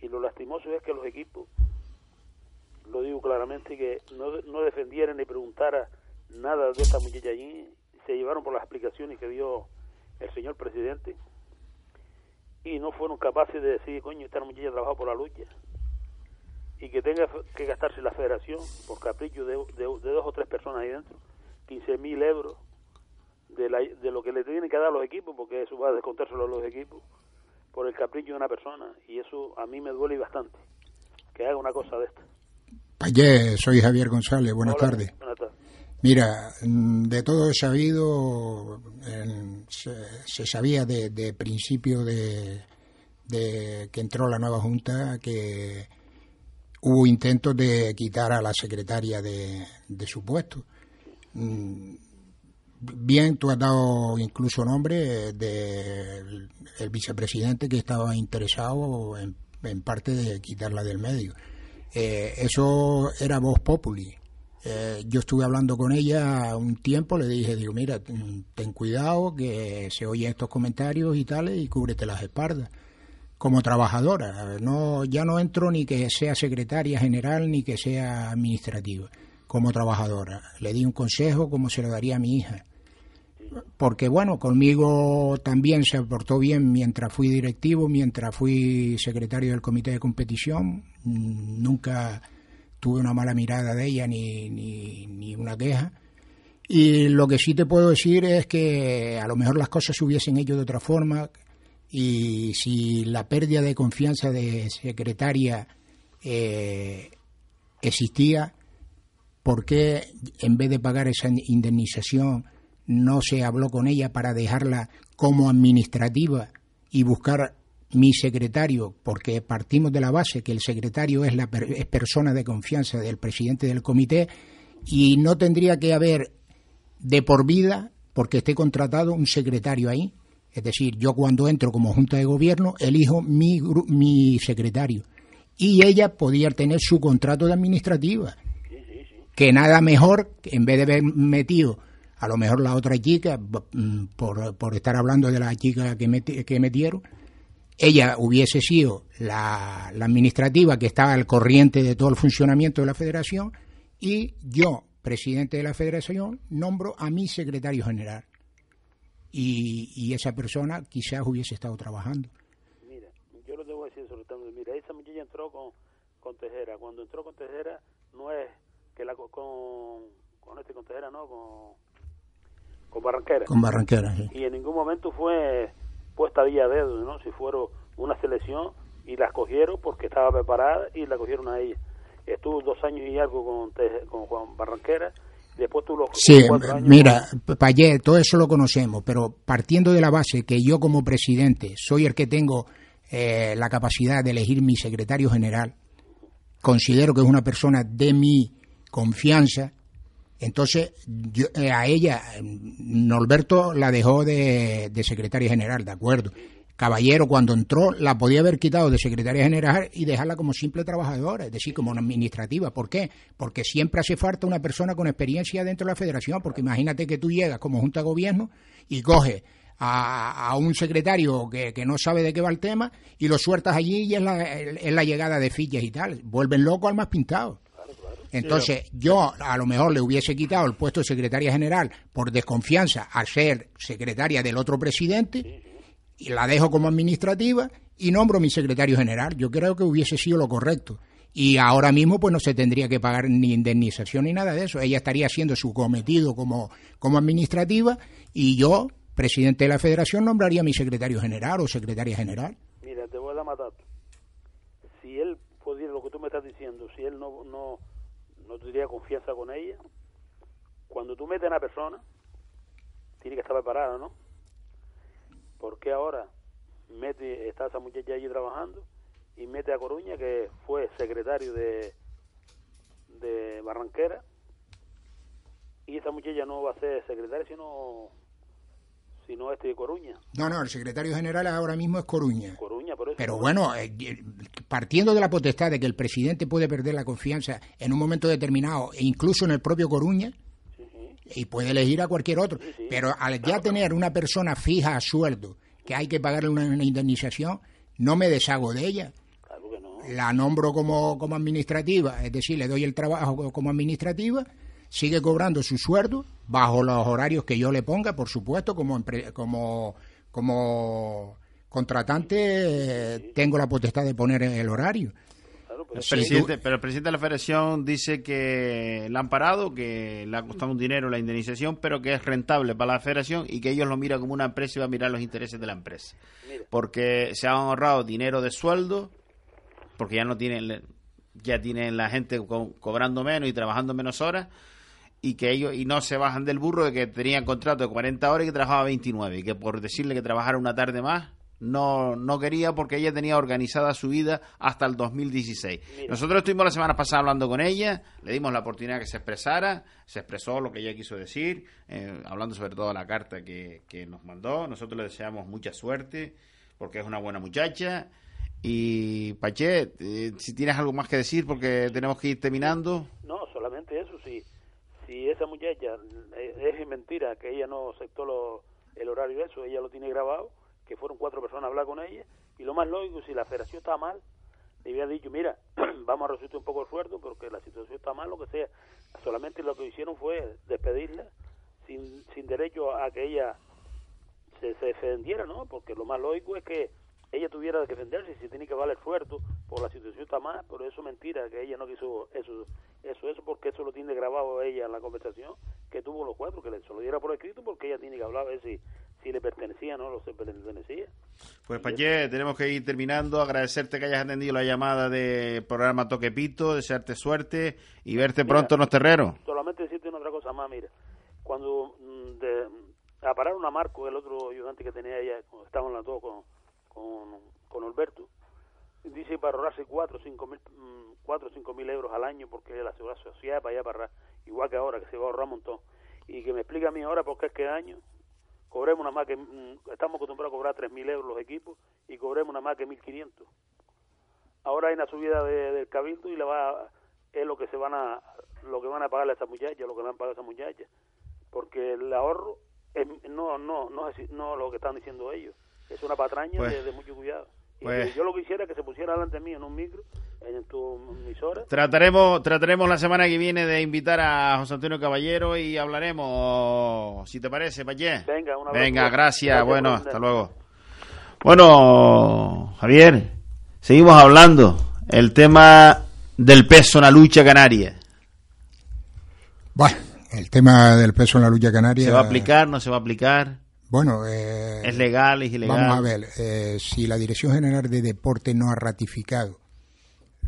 Y lo lastimoso es que los equipos lo digo claramente, que no, no defendiera ni preguntara nada de esta muchacha allí, se llevaron por las explicaciones que dio el señor presidente y no fueron capaces de decir, coño, esta muchacha trabajado por la lucha y que tenga que gastarse la federación por capricho de, de, dos o tres personas ahí dentro, 15 mil euros de, la, de lo que le tienen que dar a los equipos, porque eso va a descontárselo a los equipos, por el capricho de una persona, y eso a mí me duele bastante, que haga una cosa de esta soy Javier González, buenas tardes. Mira, mm, de todo he sabido, se, sabía de, principio de, que entró la nueva Junta que hubo intentos de quitar a la secretaria de, su puesto. Mm, bien, tú has dado incluso nombre del vicepresidente que estaba interesado en parte de quitarla del medio eh, eso era voz populi. Eh, yo estuve hablando con ella un tiempo, le dije, digo, mira, ten cuidado que se oyen estos comentarios y tales y cúbrete las espaldas. Como trabajadora, no, ya no entro ni que sea secretaria general ni que sea administrativa, como trabajadora. Le di un consejo como se lo daría a mi hija porque bueno, conmigo también se portó bien mientras fui directivo, mientras fui secretario del comité de competición, nunca tuve una mala mirada de ella ni, ni, una queja. Y lo que sí te puedo decir es que a lo mejor las cosas se hubiesen hecho de otra forma y si la pérdida de confianza de secretaria eh, existía, ¿por qué en vez de pagar esa indemnización no se habló con ella para dejarla como administrativa y buscar mi secretario, porque partimos de la base que el secretario es la es persona de confianza del presidente del comité y no tendría que haber de por vida, porque esté contratado un secretario ahí. Es decir, yo cuando entro como junta de gobierno elijo mi, mi secretario y ella podía tener su contrato de administrativa. Que nada mejor, en vez de haber metido a lo mejor la otra chica, mm, por, por estar hablando de la chica que, que metieron, ella hubiese sido la, administrativa que estaba al corriente de todo el funcionamiento de la federación y yo, presidente de la federación, nombro a mi secretario general. Y, esa persona quizás hubiese estado trabajando. Mira, yo lo debo decir sobre todo, mira, esa muchacha entró con, con Tejera. Cuando entró con Tejera, no es que la con, con este con Tejera, no, con con Barranquera. Con Barranquera, sí. Y en ningún momento fue puesta vía dedo, ¿no? Si fueron una selección y la escogieron porque estaba preparada y la cogieron a ella. Estuvo dos años y algo con, con Juan Barranquera. Después tuvo Sí, mira, Payé, todo eso lo conocemos, pero partiendo de la base que yo como presidente soy el que tengo eh, la capacidad de elegir mi secretario general, considero que es una persona de mi confianza. Entonces, yo, eh, a ella, Norberto la dejó de, secretaria general, ¿de acuerdo? Caballero, cuando entró, la podía haber quitado de secretaria general y dejarla como simple trabajadora, es decir, como una administrativa. ¿Por qué? Porque siempre hace falta una persona con experiencia dentro de la federación, porque imagínate que tú llegas como junta de gobierno y coges a, un secretario que, no sabe de qué va el tema y lo sueltas allí y es la, es la llegada de fichas y tal. Vuelven loco al más pintado. Entonces, yo a lo mejor le hubiese quitado el puesto de secretaria general por desconfianza al ser secretaria del otro presidente y la dejo como administrativa y nombro mi secretario general. Yo creo que hubiese sido lo correcto. Y ahora mismo pues no se tendría que pagar ni indemnización ni nada de eso. Ella estaría haciendo su cometido como, como administrativa y yo, presidente de la federación, nombraría a mi secretario general o secretaria general. Mira, te voy a matar. Si él pudiera, lo que tú me estás diciendo, si él no, no, no tendría confianza con ella, cuando tú metes a una persona, tiene que estar preparada, ¿no? ¿Por qué ahora mete, está esa muchacha allí trabajando y mete a Coruña, que fue secretario de, de Barranquera, y esa muchacha no va a ser secretaria, sino sino este de Coruña. No, no, el secretario general ahora mismo es Coruña. Coruña, por eso Pero bueno, eh, partiendo de la potestad de que el presidente puede perder la confianza en un momento determinado, e incluso en el propio Coruña, y puede elegir a cualquier otro. Pero al ya tener una persona fija a sueldo, que hay que pagarle una, indemnización, no me deshago de ella. La nombro como, como administrativa, es decir, le doy el trabajo como administrativa, sigue cobrando su sueldo bajo los horarios que yo le ponga, por supuesto, como, como, como contratante tengo la potestad de poner el horario. Pero, el presidente, pero el presidente de la federación dice que la han parado, que le ha costado un dinero la indemnización, pero que es rentable para la federación y que ellos lo miran como una empresa y va a mirar los intereses de la empresa. Porque se han ahorrado dinero de sueldo, porque ya no tienen, ya tienen la gente cobrando menos y trabajando menos horas y que ellos y no se bajan del burro de que tenían contrato de 40 horas y que trabajaba 29 y que por decirle que trabajara una tarde más no, no quería porque ella tenía organizada su vida hasta el 2016. Nosotros estuvimos la semana pasada hablando con ella, le dimos la oportunidad que se expresara, se expresó lo que ella quiso decir, eh, hablando sobre todo de la carta que, que nos mandó. Nosotros le deseamos mucha suerte porque es una buena muchacha. Y Pache, eh, si tienes algo más que decir porque tenemos que ir terminando. No, solamente eso, si, esa muchacha eh, es mentira que ella no aceptó el horario de eso, ella lo tiene grabado que fueron cuatro personas a hablar con ella, y lo más lógico, si la federación está mal, le había dicho, mira, vamos a reducir un poco el sueldo porque la situación está mal, lo que sea. Solamente lo que hicieron fue despedirla sin, sin derecho a que ella se defendiera, ¿no? Porque lo más lógico es que ella tuviera que defenderse si tiene que valer sueldo por la situación está mal, pero eso es mentira, que ella no quiso eso, eso, eso, porque eso lo tiene grabado ella en la conversación que tuvo los cuatro, que le, se lo diera por escrito porque ella tiene que hablar a ver si si le pertenecía, ¿no? Lo se pertenecía. Pues Payé, tenemos que ir terminando. Agradecerte que hayas atendido la llamada de programa Toque Pito, desearte suerte y verte pronto en los terreros. Solamente decirte una otra cosa más, mira. Cuando mm, de, a parar una Marco, el otro ayudante que tenía ella, estaban las dos con, con, con Alberto, dice para ahorrarse 4 o 5 mil, mm, cuatro, cinco mil euros al año porque la seguridad social para allá para igual que ahora, que se va a ahorrar un montón. Y que me explica a mí ahora por qué es que año cobremos una más que, mm, estamos acostumbrados a cobrar 3.000 euros los equipos y cobremos una más que 1.500. Ahora hay una subida del cabildo y la va, es lo que se van a, lo que van a pagarle a esa muchacha, lo que le han pagado a esa muchacha, porque el ahorro es, no, no, no es no lo que están diciendo ellos, es una patraña pues de, mucho cuidado. Pues yo lo que quisiera que se pusiera delante mío en un micro en tu emisora. Trataremos, trataremos la semana que viene de invitar a José Antonio Caballero y hablaremos, si te parece, Payé. Venga, una Venga, gracias. bueno, hasta luego. Bueno, Javier, seguimos hablando. El tema del peso en la lucha canaria. Bueno, el tema del peso en la lucha canaria. ¿Se va a aplicar? ¿No se va a aplicar? Bueno, eh, es legal, es ilegal. Vamos a ver, eh, si la Dirección General de Deporte no ha ratificado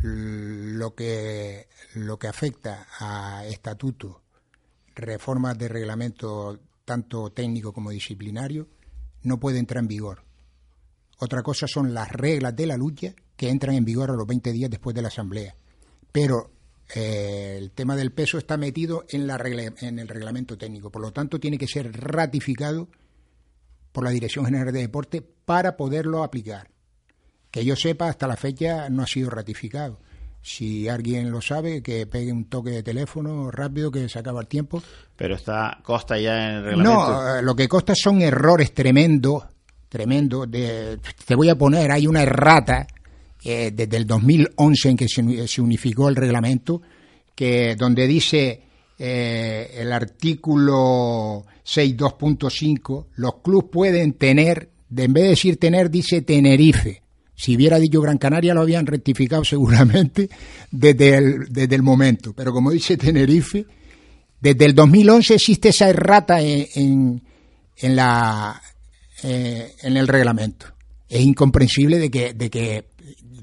lo que, lo que afecta a estatutos, reformas de reglamento tanto técnico como disciplinario, no puede entrar en vigor. Otra cosa son las reglas de la lucha que entran en vigor a los 20 días después de la asamblea. Pero eh, el tema del peso está metido en, la en el reglamento técnico. Por lo tanto, tiene que ser ratificado por la Dirección General de Deporte para poderlo aplicar. Que yo sepa, hasta la fecha no ha sido ratificado. Si alguien lo sabe, que pegue un toque de teléfono rápido que se acaba el tiempo. Pero está costa ya en el reglamento. No, eh, lo que consta son errores tremendos, tremendos. De, te voy a poner, hay una errata eh, desde el 2011 en que se, unificó el reglamento, que donde dice eh, el artículo 6.2.5, los clubes pueden tener, de, en vez de decir tener, dice Tenerife. Si hubiera dicho Gran Canaria lo habían rectificado seguramente desde el, desde el momento. Pero como dice Tenerife, desde el 2011 existe esa errata en, en, la, eh, en el reglamento. Es incomprensible de que, de que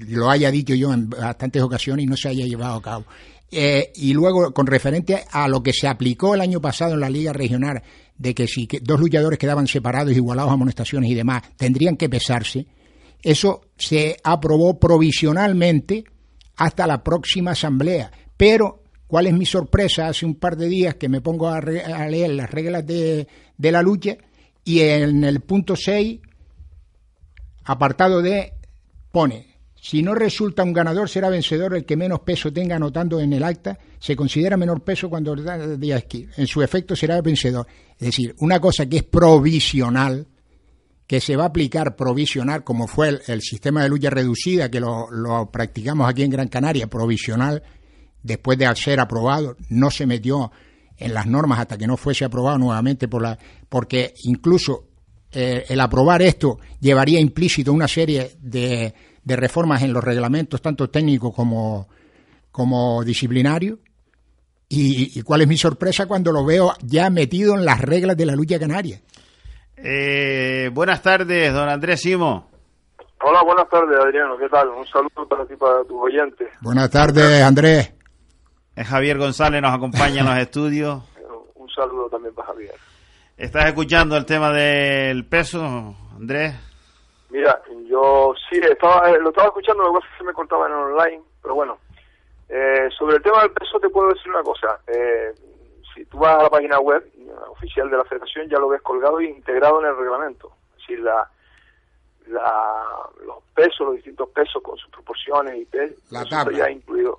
lo haya dicho yo en bastantes ocasiones y no se haya llevado a cabo. Eh, y luego, con referente a lo que se aplicó el año pasado en la Liga Regional, de que si dos luchadores quedaban separados, igualados a amonestaciones y demás, tendrían que pesarse, eso se aprobó provisionalmente hasta la próxima asamblea. Pero, ¿cuál es mi sorpresa? Hace un par de días que me pongo a, leer las reglas de, de la lucha y en el punto 6, apartado de, pone si no resulta un ganador, será vencedor el que menos peso tenga anotando en el acta. Se considera menor peso cuando día esquí. En su efecto será vencedor. Es decir, una cosa que es provisional, que se va a aplicar provisional, como fue el, sistema de lucha reducida, que lo, practicamos aquí en Gran Canaria, provisional, después de ser aprobado, no se metió en las normas hasta que no fuese aprobado nuevamente por la, porque incluso eh, el aprobar esto llevaría implícito una serie de de reformas en los reglamentos, tanto técnicos como, como disciplinarios. Y, cuál es mi sorpresa cuando lo veo ya metido en las reglas de la lucha canaria. Eh, buenas tardes, don Andrés Simo. Hola, buenas tardes, Adriano. ¿Qué tal? Un saludo para ti, para tus oyentes. Buenas tardes, Andrés. Es Javier González, nos acompaña en los estudios. Un saludo también para Javier. ¿Estás escuchando el tema del peso, Andrés? Mira, yo sí, estaba, eh, lo estaba escuchando, lo que se me cortaba en online, pero bueno. Eh, sobre el tema del peso te puedo decir una cosa. Eh, si tú vas a la página web oficial de la federación ya lo ves colgado e integrado en el reglamento. Es decir, la, los pesos, los distintos pesos con sus proporciones y peso, la ya incluido.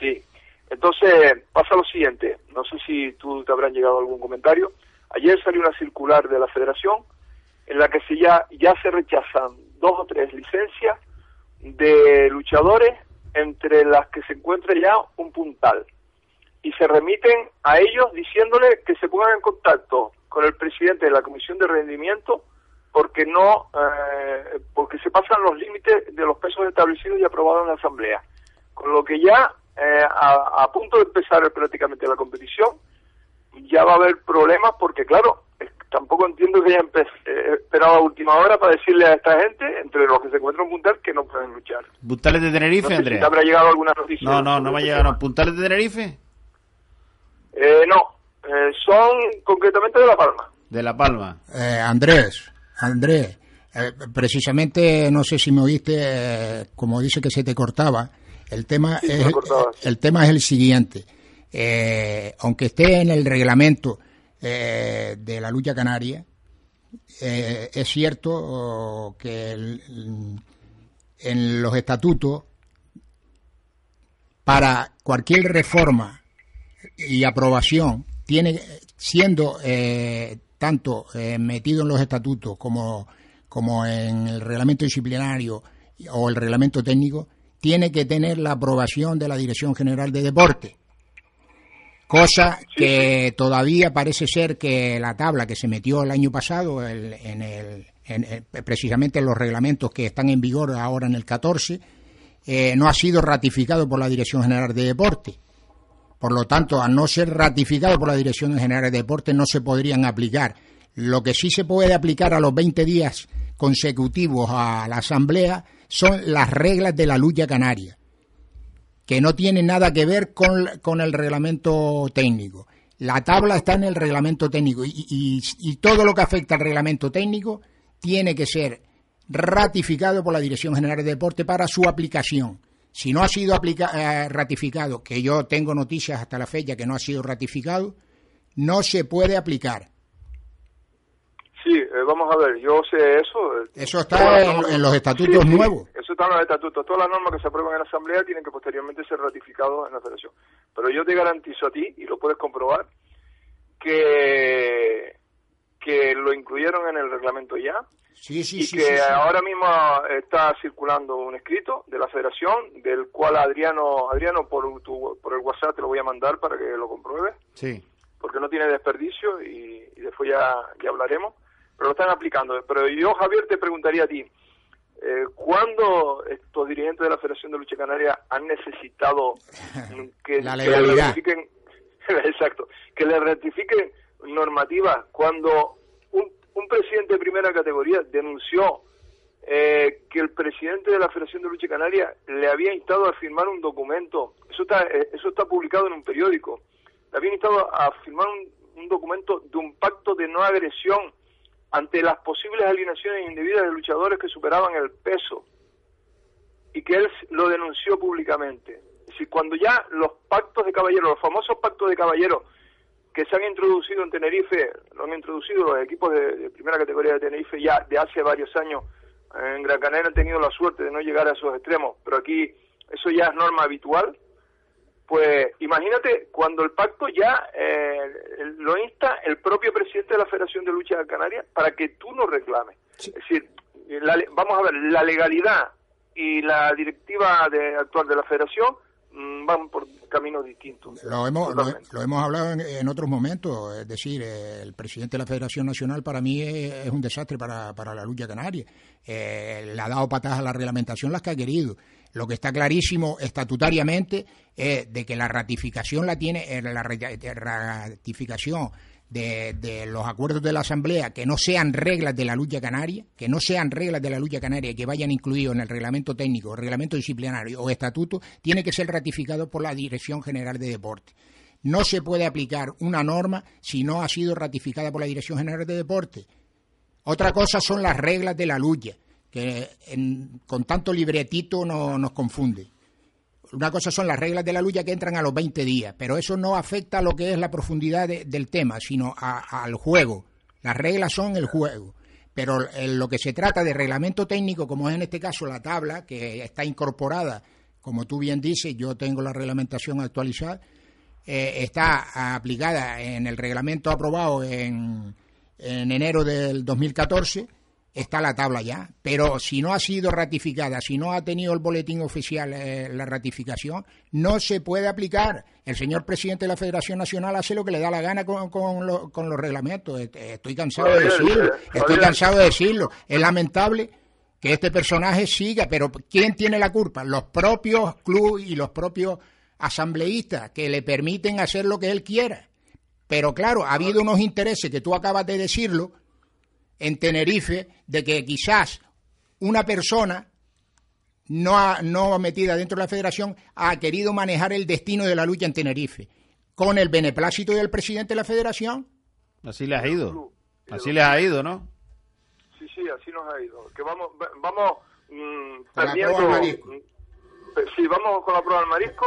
Sí. Entonces, pasa lo siguiente. No sé si tú te habrán llegado algún comentario. Ayer salió una circular de la federación en la que se ya, ya se rechazan dos o tres licencias de luchadores entre las que se encuentra ya un puntal. Y se remiten a ellos diciéndole que se pongan en contacto con el presidente de la comisión de rendimiento porque no eh, porque se pasan los límites de los pesos establecidos y aprobados en la asamblea. Con lo que ya eh, a, a, punto de empezar prácticamente la competición ya va a haber problemas porque claro tampoco entiendo que hayan eh, esperado a última hora para decirle a esta gente, entre los que se encuentran en Puntal, que no pueden luchar. ¿Puntales de Tenerife, no te habrá llegado alguna noticia? No, no, no me ha llegado. ¿Puntales de Tenerife? Eh, no, eh, son concretamente de La Palma. De La Palma. Eh, Andrés, Andrés, precisamente, no sé si me oíste, como dice que se te cortaba, el tema, es, el tema es el siguiente. aunque esté en el reglamento eh, de la lucha canaria. Eh, es cierto que en los estatutos, para cualquier reforma y aprobación, tiene siendo eh, tanto metido en los estatutos como, como en el reglamento disciplinario o el reglamento técnico, tiene que tener la aprobación de la Dirección General de Deporte Cosa que todavía parece ser que la tabla que se metió el año pasado, en el, precisamente en los reglamentos que están en vigor ahora en el 14, eh, no ha sido ratificado por la Dirección General de Deporte. Por lo tanto, al no ser ratificado por la Dirección General de Deporte, no se podrían aplicar. Lo que sí se puede aplicar a los 20 días consecutivos a la Asamblea son las reglas de la lucha canaria que no tiene nada que ver con, el reglamento técnico. La tabla está en el reglamento técnico y, todo lo que afecta al reglamento técnico tiene que ser ratificado por la Dirección General de Deporte para su aplicación. si no ha sido eh, ratificado, que yo tengo noticias hasta la fecha que no ha sido ratificado, no se puede aplicar. Sí, eh, vamos a ver, yo sé eso. Eh, eso está en, los estatutos nuevos. eso está en los estatutos. Todas las normas que se aprueban en la Asamblea tienen que posteriormente ser ratificadas en la Federación. Pero yo te garantizo a ti, y lo puedes comprobar, que, que lo incluyeron en el reglamento ya. Sí, sí, y que ahora mismo está circulando un escrito de la Federación, del cual Adriano, Adriano por, tu, por el WhatsApp te lo voy a mandar para que lo compruebes. Sí. Porque no tiene desperdicio y, y después ya, ya hablaremos pero lo están aplicando. Pero yo, Javier, te preguntaría a ti, eh, ¿cuándo estos dirigentes de la Federación de Lucha Canaria han necesitado que, la le ratifiquen, exacto, que le ratifiquen normativas. Cuando un, un presidente de primera categoría denunció eh, que el presidente de la Federación de Lucha Canaria le había instado a firmar un documento, eso está, eh, eso está publicado en un periódico, le había instado a firmar un, un documento de un pacto de no agresión ante las posibles alineaciones indebidas de luchadores que superaban el peso y que él lo denunció públicamente. Es decir, cuando ya los pactos de caballeros, los famosos pactos de caballeros que se han introducido en Tenerife, lo han introducido los equipos de, primera categoría de Tenerife ya de hace varios años, en Gran Canaria han tenido la suerte de no llegar a esos extremos, pero aquí eso ya es norma habitual, pues imagínate cuando el pacto ya eh, lo insta el propio presidente de la Federación de Lucha de Canarias para que tú no reclames. Es decir, vamos a ver, la legalidad y la directiva de, actual de la Federación mm, van por caminos distintos. Lo hemos, lo, hemos hablado en, otros momentos, es decir, el presidente de la Federación Nacional para mí es, un desastre para, para la lucha canaria. Eh, le ha dado patadas a la reglamentación las que ha querido. Lo que está clarísimo estatutariamente es de que la ratificación la tiene, eh, la ratificación de, los acuerdos de la Asamblea que no sean reglas de la lucha canaria, que no sean reglas de la lucha canaria que vayan incluidos en el reglamento técnico, reglamento disciplinario o estatuto, tiene que ser ratificado por la Dirección General de Deporte. No se puede aplicar una norma si no ha sido ratificada por la Dirección General de Deporte. Otra cosa son las reglas de la lucha que con tanto libretito no, nos confunde. Una cosa son las reglas de la lucha que entran a los 20 días, pero eso no afecta a lo que es la profundidad del tema, sino al juego. Las reglas son el juego. Pero en lo que se trata de reglamento técnico, como es en este caso la tabla, que está incorporada, como tú bien dices, yo tengo la reglamentación actualizada, eh, está aplicada en el reglamento aprobado en, en enero del 2014 está la tabla ya. Pero si no ha sido ratificada, si no ha tenido el boletín oficial eh, la ratificación, no se puede aplicar. El señor presidente de la Federación Nacional hace lo que le da la gana con, con, los reglamentos. Estoy cansado de decirlo. Estoy cansado de decirlo. Es lamentable que este personaje siga, pero ¿quién tiene la culpa? Los propios clubes y los propios asambleístas que le permiten hacer lo que él quiera. Pero claro, ha habido unos intereses que tú acabas de decirlo, en Tenerife de que quizás una persona no, no metida dentro de la federación ha querido manejar el destino de la lucha en Tenerife con el beneplácito del presidente de la federación. Así le ha ido. Así les ha ido, ¿no? Sí, sí, así nos ha ido. Que vamos, vamos mm, mm, Sí, vamos con la prueba del marisco.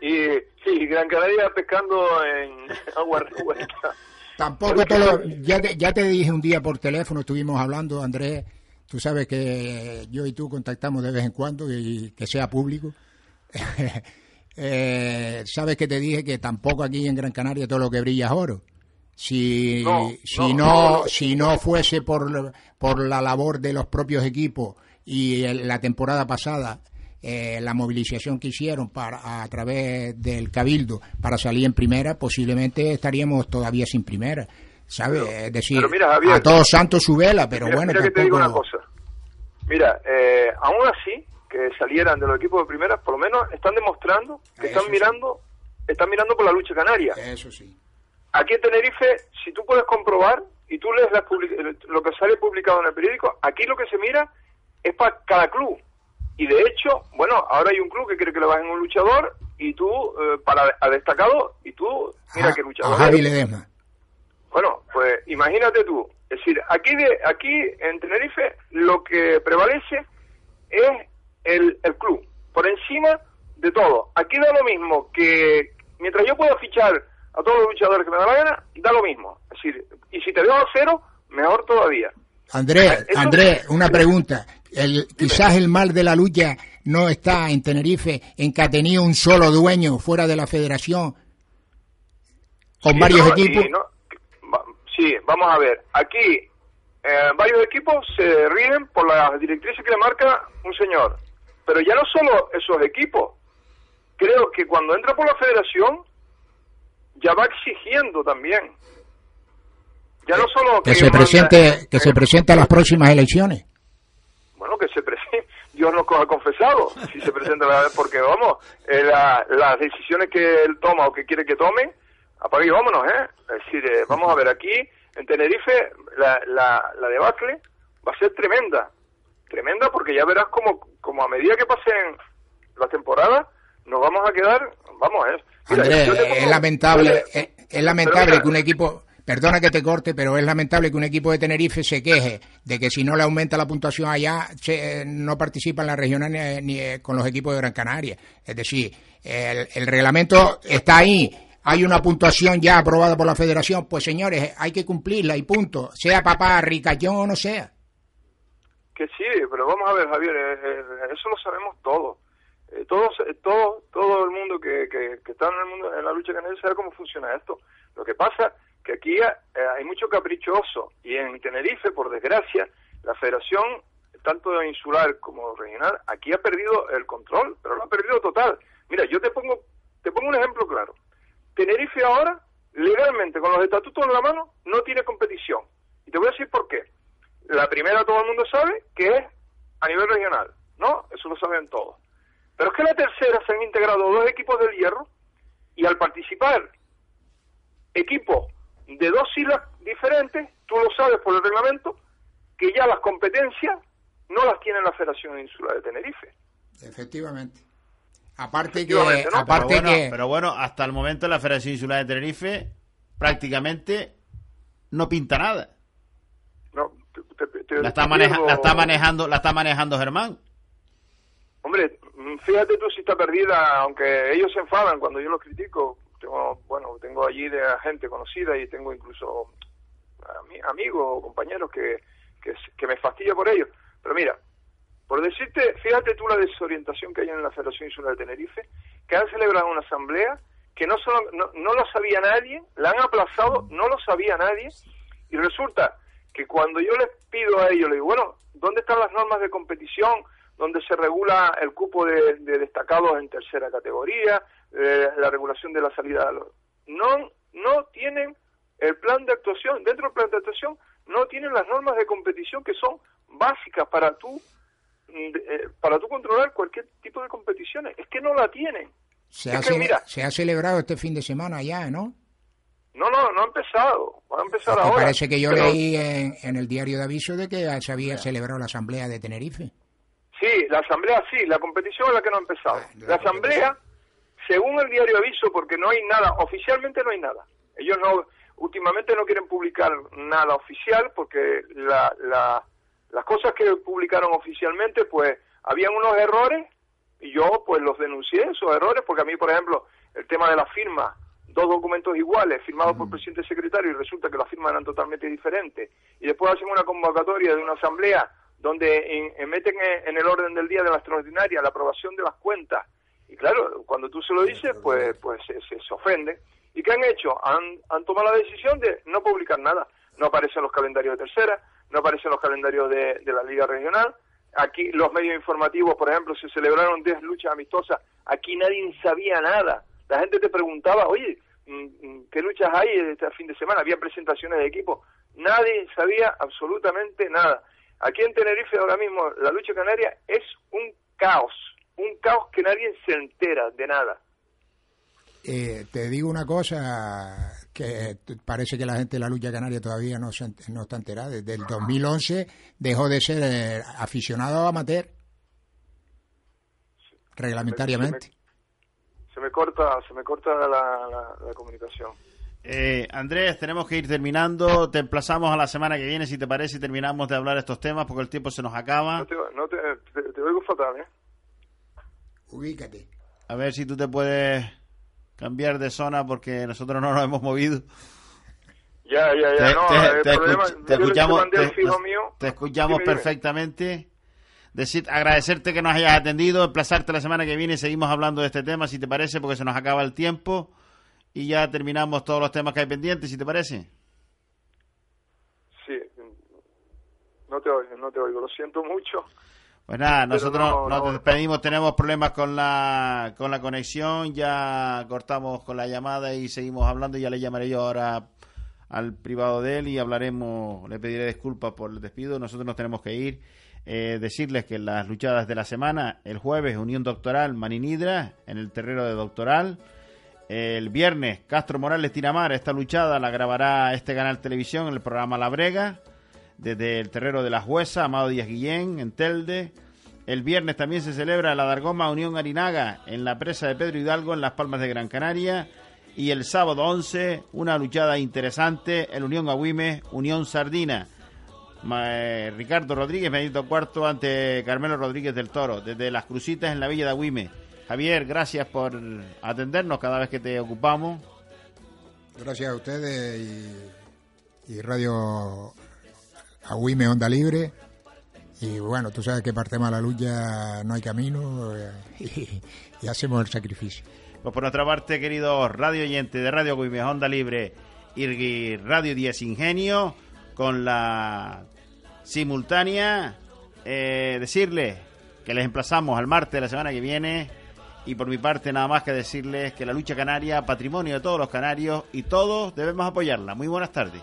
Y sí, Gran Canaria pescando en agua revuelta. Tampoco te lo, ya, te, ya te dije un día por teléfono, estuvimos hablando, Andrés, tú sabes que yo y tú contactamos de vez en cuando y que sea público. eh, sabes que te dije que tampoco aquí en Gran Canaria todo lo que brilla es oro. Si no, si no, si no fuese por, por la labor de los propios equipos y la temporada pasada eh, la movilización que hicieron para, a través del Cabildo para salir en primera, posiblemente estaríamos todavía sin primera. ¿Sabes? Es decir, a todos santos su vela, pero bueno. Mira que te digo una cosa. Mira, eh, aún así, que salieran de los equipos de primera, por lo menos están demostrando que están mirando están mirando por la lucha canaria. Eso sí. Aquí en Tenerife, si tú puedes comprobar y tú lees lo que sale publicado en el periódico, aquí lo que se mira es para cada club. Y de hecho, bueno, ahora hay un club que quiere que le bajen un luchador y tú, eh, para ha destacado, y tú, mira qué luchador. Bueno, pues imagínate tú. Es decir, aquí, de, aquí en Tenerife lo que prevalece es el, el club. Por encima encima de todo. Aquí da lo mismo que mientras yo pueda fichar a todos los luchadores que me da la gana, da lo mismo. Es decir, y si te veo a cero, mejor todavía. Andrés, Andrés, una pregunta. El, quizás el mal de la lucha no está en Tenerife, en que ha tenido un solo dueño fuera de la federación, con varios equipos. sí, vamos a ver. Aquí eh, varios equipos se ríen por las directrices que le marca un señor. Pero ya no solo esos equipos. Creo que cuando entra por la federación, ya va exigiendo también. Ya no solo que, se presente que se presente a las próximas elecciones. Bueno, que se presente. Dios nos ha confesado si se presenta la porque vamos, eh, las decisiones que él toma o que quiere que tome, apague y vámonos, ¿eh? Es decir, eh, vamos a ver aquí en Tenerife la, la, la debacle va a ser tremenda, tremenda porque ya verás como, como a medida que pasen la temporada nos vamos a quedar, vamos, ¿eh? es lamentable, es, lamentable que un equipo Perdona que te corte, pero es lamentable que un equipo de Tenerife se queje de que si no le aumenta la puntuación allá, se, no participa en la regional ni, eh, con los equipos de Gran Canaria. Es decir, el, el reglamento está ahí, hay una puntuación ya aprobada por la federación, pues señores, hay que cumplirla y punto, sea papá ricayón o no sea. Que sí, pero vamos a ver, Javier, eh, eh, eso lo sabemos todos. Eh, todos, todo, todo el mundo que, que, está en el mundo en la lucha canaria sabe cómo funciona esto. Lo que pasa que aquí hay mucho caprichoso y en Tenerife, por desgracia, la federación, tanto insular como regional, aquí ha perdido el control, pero lo ha perdido total. Mira, yo te pongo, te pongo un ejemplo claro. Tenerife ahora, legalmente, con los estatutos en la mano, no tiene competición. Y te voy a decir por qué. La primera todo el mundo sabe que es a nivel regional, ¿no? Eso lo saben todos. Pero es que la tercera se han integrado dos equipos del hierro y al participar equipos de dos islas diferentes, tú lo sabes por el reglamento, que ya las competencias no las tiene la Federación Insular de Tenerife. Efectivamente. Aparte que, aparte pero bueno, que... pero bueno, hasta el momento la Federación Insular de Tenerife prácticamente no pinta nada. No, la, está la está manejando, la está manejando Germán. Hombre, fíjate tú si está perdida, aunque ellos se enfadan cuando yo los critico. Tengo, bueno, tengo allí de gente conocida y tengo incluso amigos o compañeros que, que, me fastidia por ello. Pero mira, por decirte, fíjate tú la desorientación que hay en la Federación Insular de Tenerife, que han celebrado una asamblea que no, solo, no, no lo sabía nadie, la han aplazado, no lo sabía nadie, y resulta que cuando yo les pido a ellos, les digo, bueno, ¿dónde están las normas de competición? donde se regula el cupo de, destacados en tercera categoría, eh, la regulación de la salida. No, no tienen el plan de actuación, dentro del plan de actuación no tienen las normas de competición que son básicas para tú eh, para tú controlar cualquier tipo de competiciones. Es que no la tienen. Se, ha, se ha celebrado este fin de semana ya, ¿no? No, no, no ha empezado. Va a empezar ahora. Parece que yo leí en, el diario de aviso de que se había celebrado la asamblea de Tenerife. Sí, la asamblea sí, la competición es la que no ha empezado. Ah, la, asamblea, según el diario aviso, porque no hay nada, oficialmente no hay nada. Ellos no, últimamente no quieren publicar nada oficial porque la, la, las cosas que publicaron oficialmente, pues habían unos errores y yo pues los denuncié, esos errores, porque a mí, por ejemplo, el tema de la firma, dos documentos iguales firmados por presidente y secretario y resulta que las firmas eran totalmente diferentes y después hacen una convocatoria de una asamblea donde meten en el orden del día de la extraordinaria la aprobación de las cuentas y claro, cuando tú se lo dices, pues pues se, se, ofende. ¿Y qué han hecho? Han, han tomado la decisión de no publicar nada. No aparecen los calendarios de tercera, no aparecen los calendarios de, la Liga Regional. Aquí los medios informativos, por ejemplo, se celebraron 10 luchas amistosas. Aquí nadie sabía nada. La gente te preguntaba, oye, mm, mm, ¿qué luchas hay este fin de semana? Había presentaciones de equipo. Nadie sabía absolutamente nada. Aquí en Tenerife ahora mismo la lucha canaria es un caos, un caos que nadie se entera de nada. Eh, te digo una cosa que parece que la gente de la lucha canaria todavía no, no está enterada. Desde el 2011 dejó de ser eh, aficionado amateur reglamentariamente. Se me, corta, se me corta la, comunicación. Eh, Andrés, tenemos que ir terminando. Te emplazamos a la semana que viene, si te parece, y terminamos de hablar estos temas porque el tiempo se nos acaba. No te, no te, te, oigo fatal, ¿eh? Ubícate. A ver si tú te puedes cambiar de zona porque nosotros no nos hemos movido. Ya, ya, ya, Te, no, te- el te problema, escuch- te yo le escuchamos, te- fijo nos- mío. te escuchamos Dime, dime. perfectamente. Decir, agradecerte que nos hayas atendido, emplazarte la semana que viene y seguimos hablando de este tema, si te parece, porque se nos acaba el tiempo y ya terminamos todos los temas que hay pendientes, si te parece. Sí, no te oigo, no te oigo, lo siento mucho. Pues nada, nosotros no, nos no. despedimos, tenemos problemas con la, con la conexión, ya cortamos con la llamada y seguimos hablando, ya le llamaré yo ahora al privado de él y hablaremos, le pediré disculpas por el despido, nosotros nos tenemos que ir. Eh, decirles que las luchadas de la semana, el jueves Unión Doctoral Maninidra en el terreno de Doctoral, el viernes Castro Morales Tiramar, esta luchada la grabará este canal televisión en el programa La Brega desde el terrero de la Jueza, Amado Díaz Guillén, en Telde. El viernes también se celebra la Dargoma Unión Arinaga en la presa de Pedro Hidalgo, en Las Palmas de Gran Canaria. Y el sábado 11, una luchada interesante, el Unión Agüime, Unión Sardina. Eh, Ricardo Rodríguez, Benedito Cuarto, ante Carmelo Rodríguez del Toro, desde Las Crucitas en la Villa de Agüime. Javier, gracias por atendernos cada vez que te ocupamos. Gracias a ustedes y Radio Agüime Onda Libre. Y bueno, tú sabes que partemos a la lucha no hay camino eh, y, y hacemos el sacrificio. Pues por nuestra parte, queridos radio oyentes de Radio Guimea Onda Libre y Radio 10 Ingenio, con la simultánea, eh, decirles que les emplazamos al martes de la semana que viene. Y por mi parte, nada más que decirles que la lucha canaria, patrimonio de todos los canarios, y todos debemos apoyarla. Muy buenas tardes.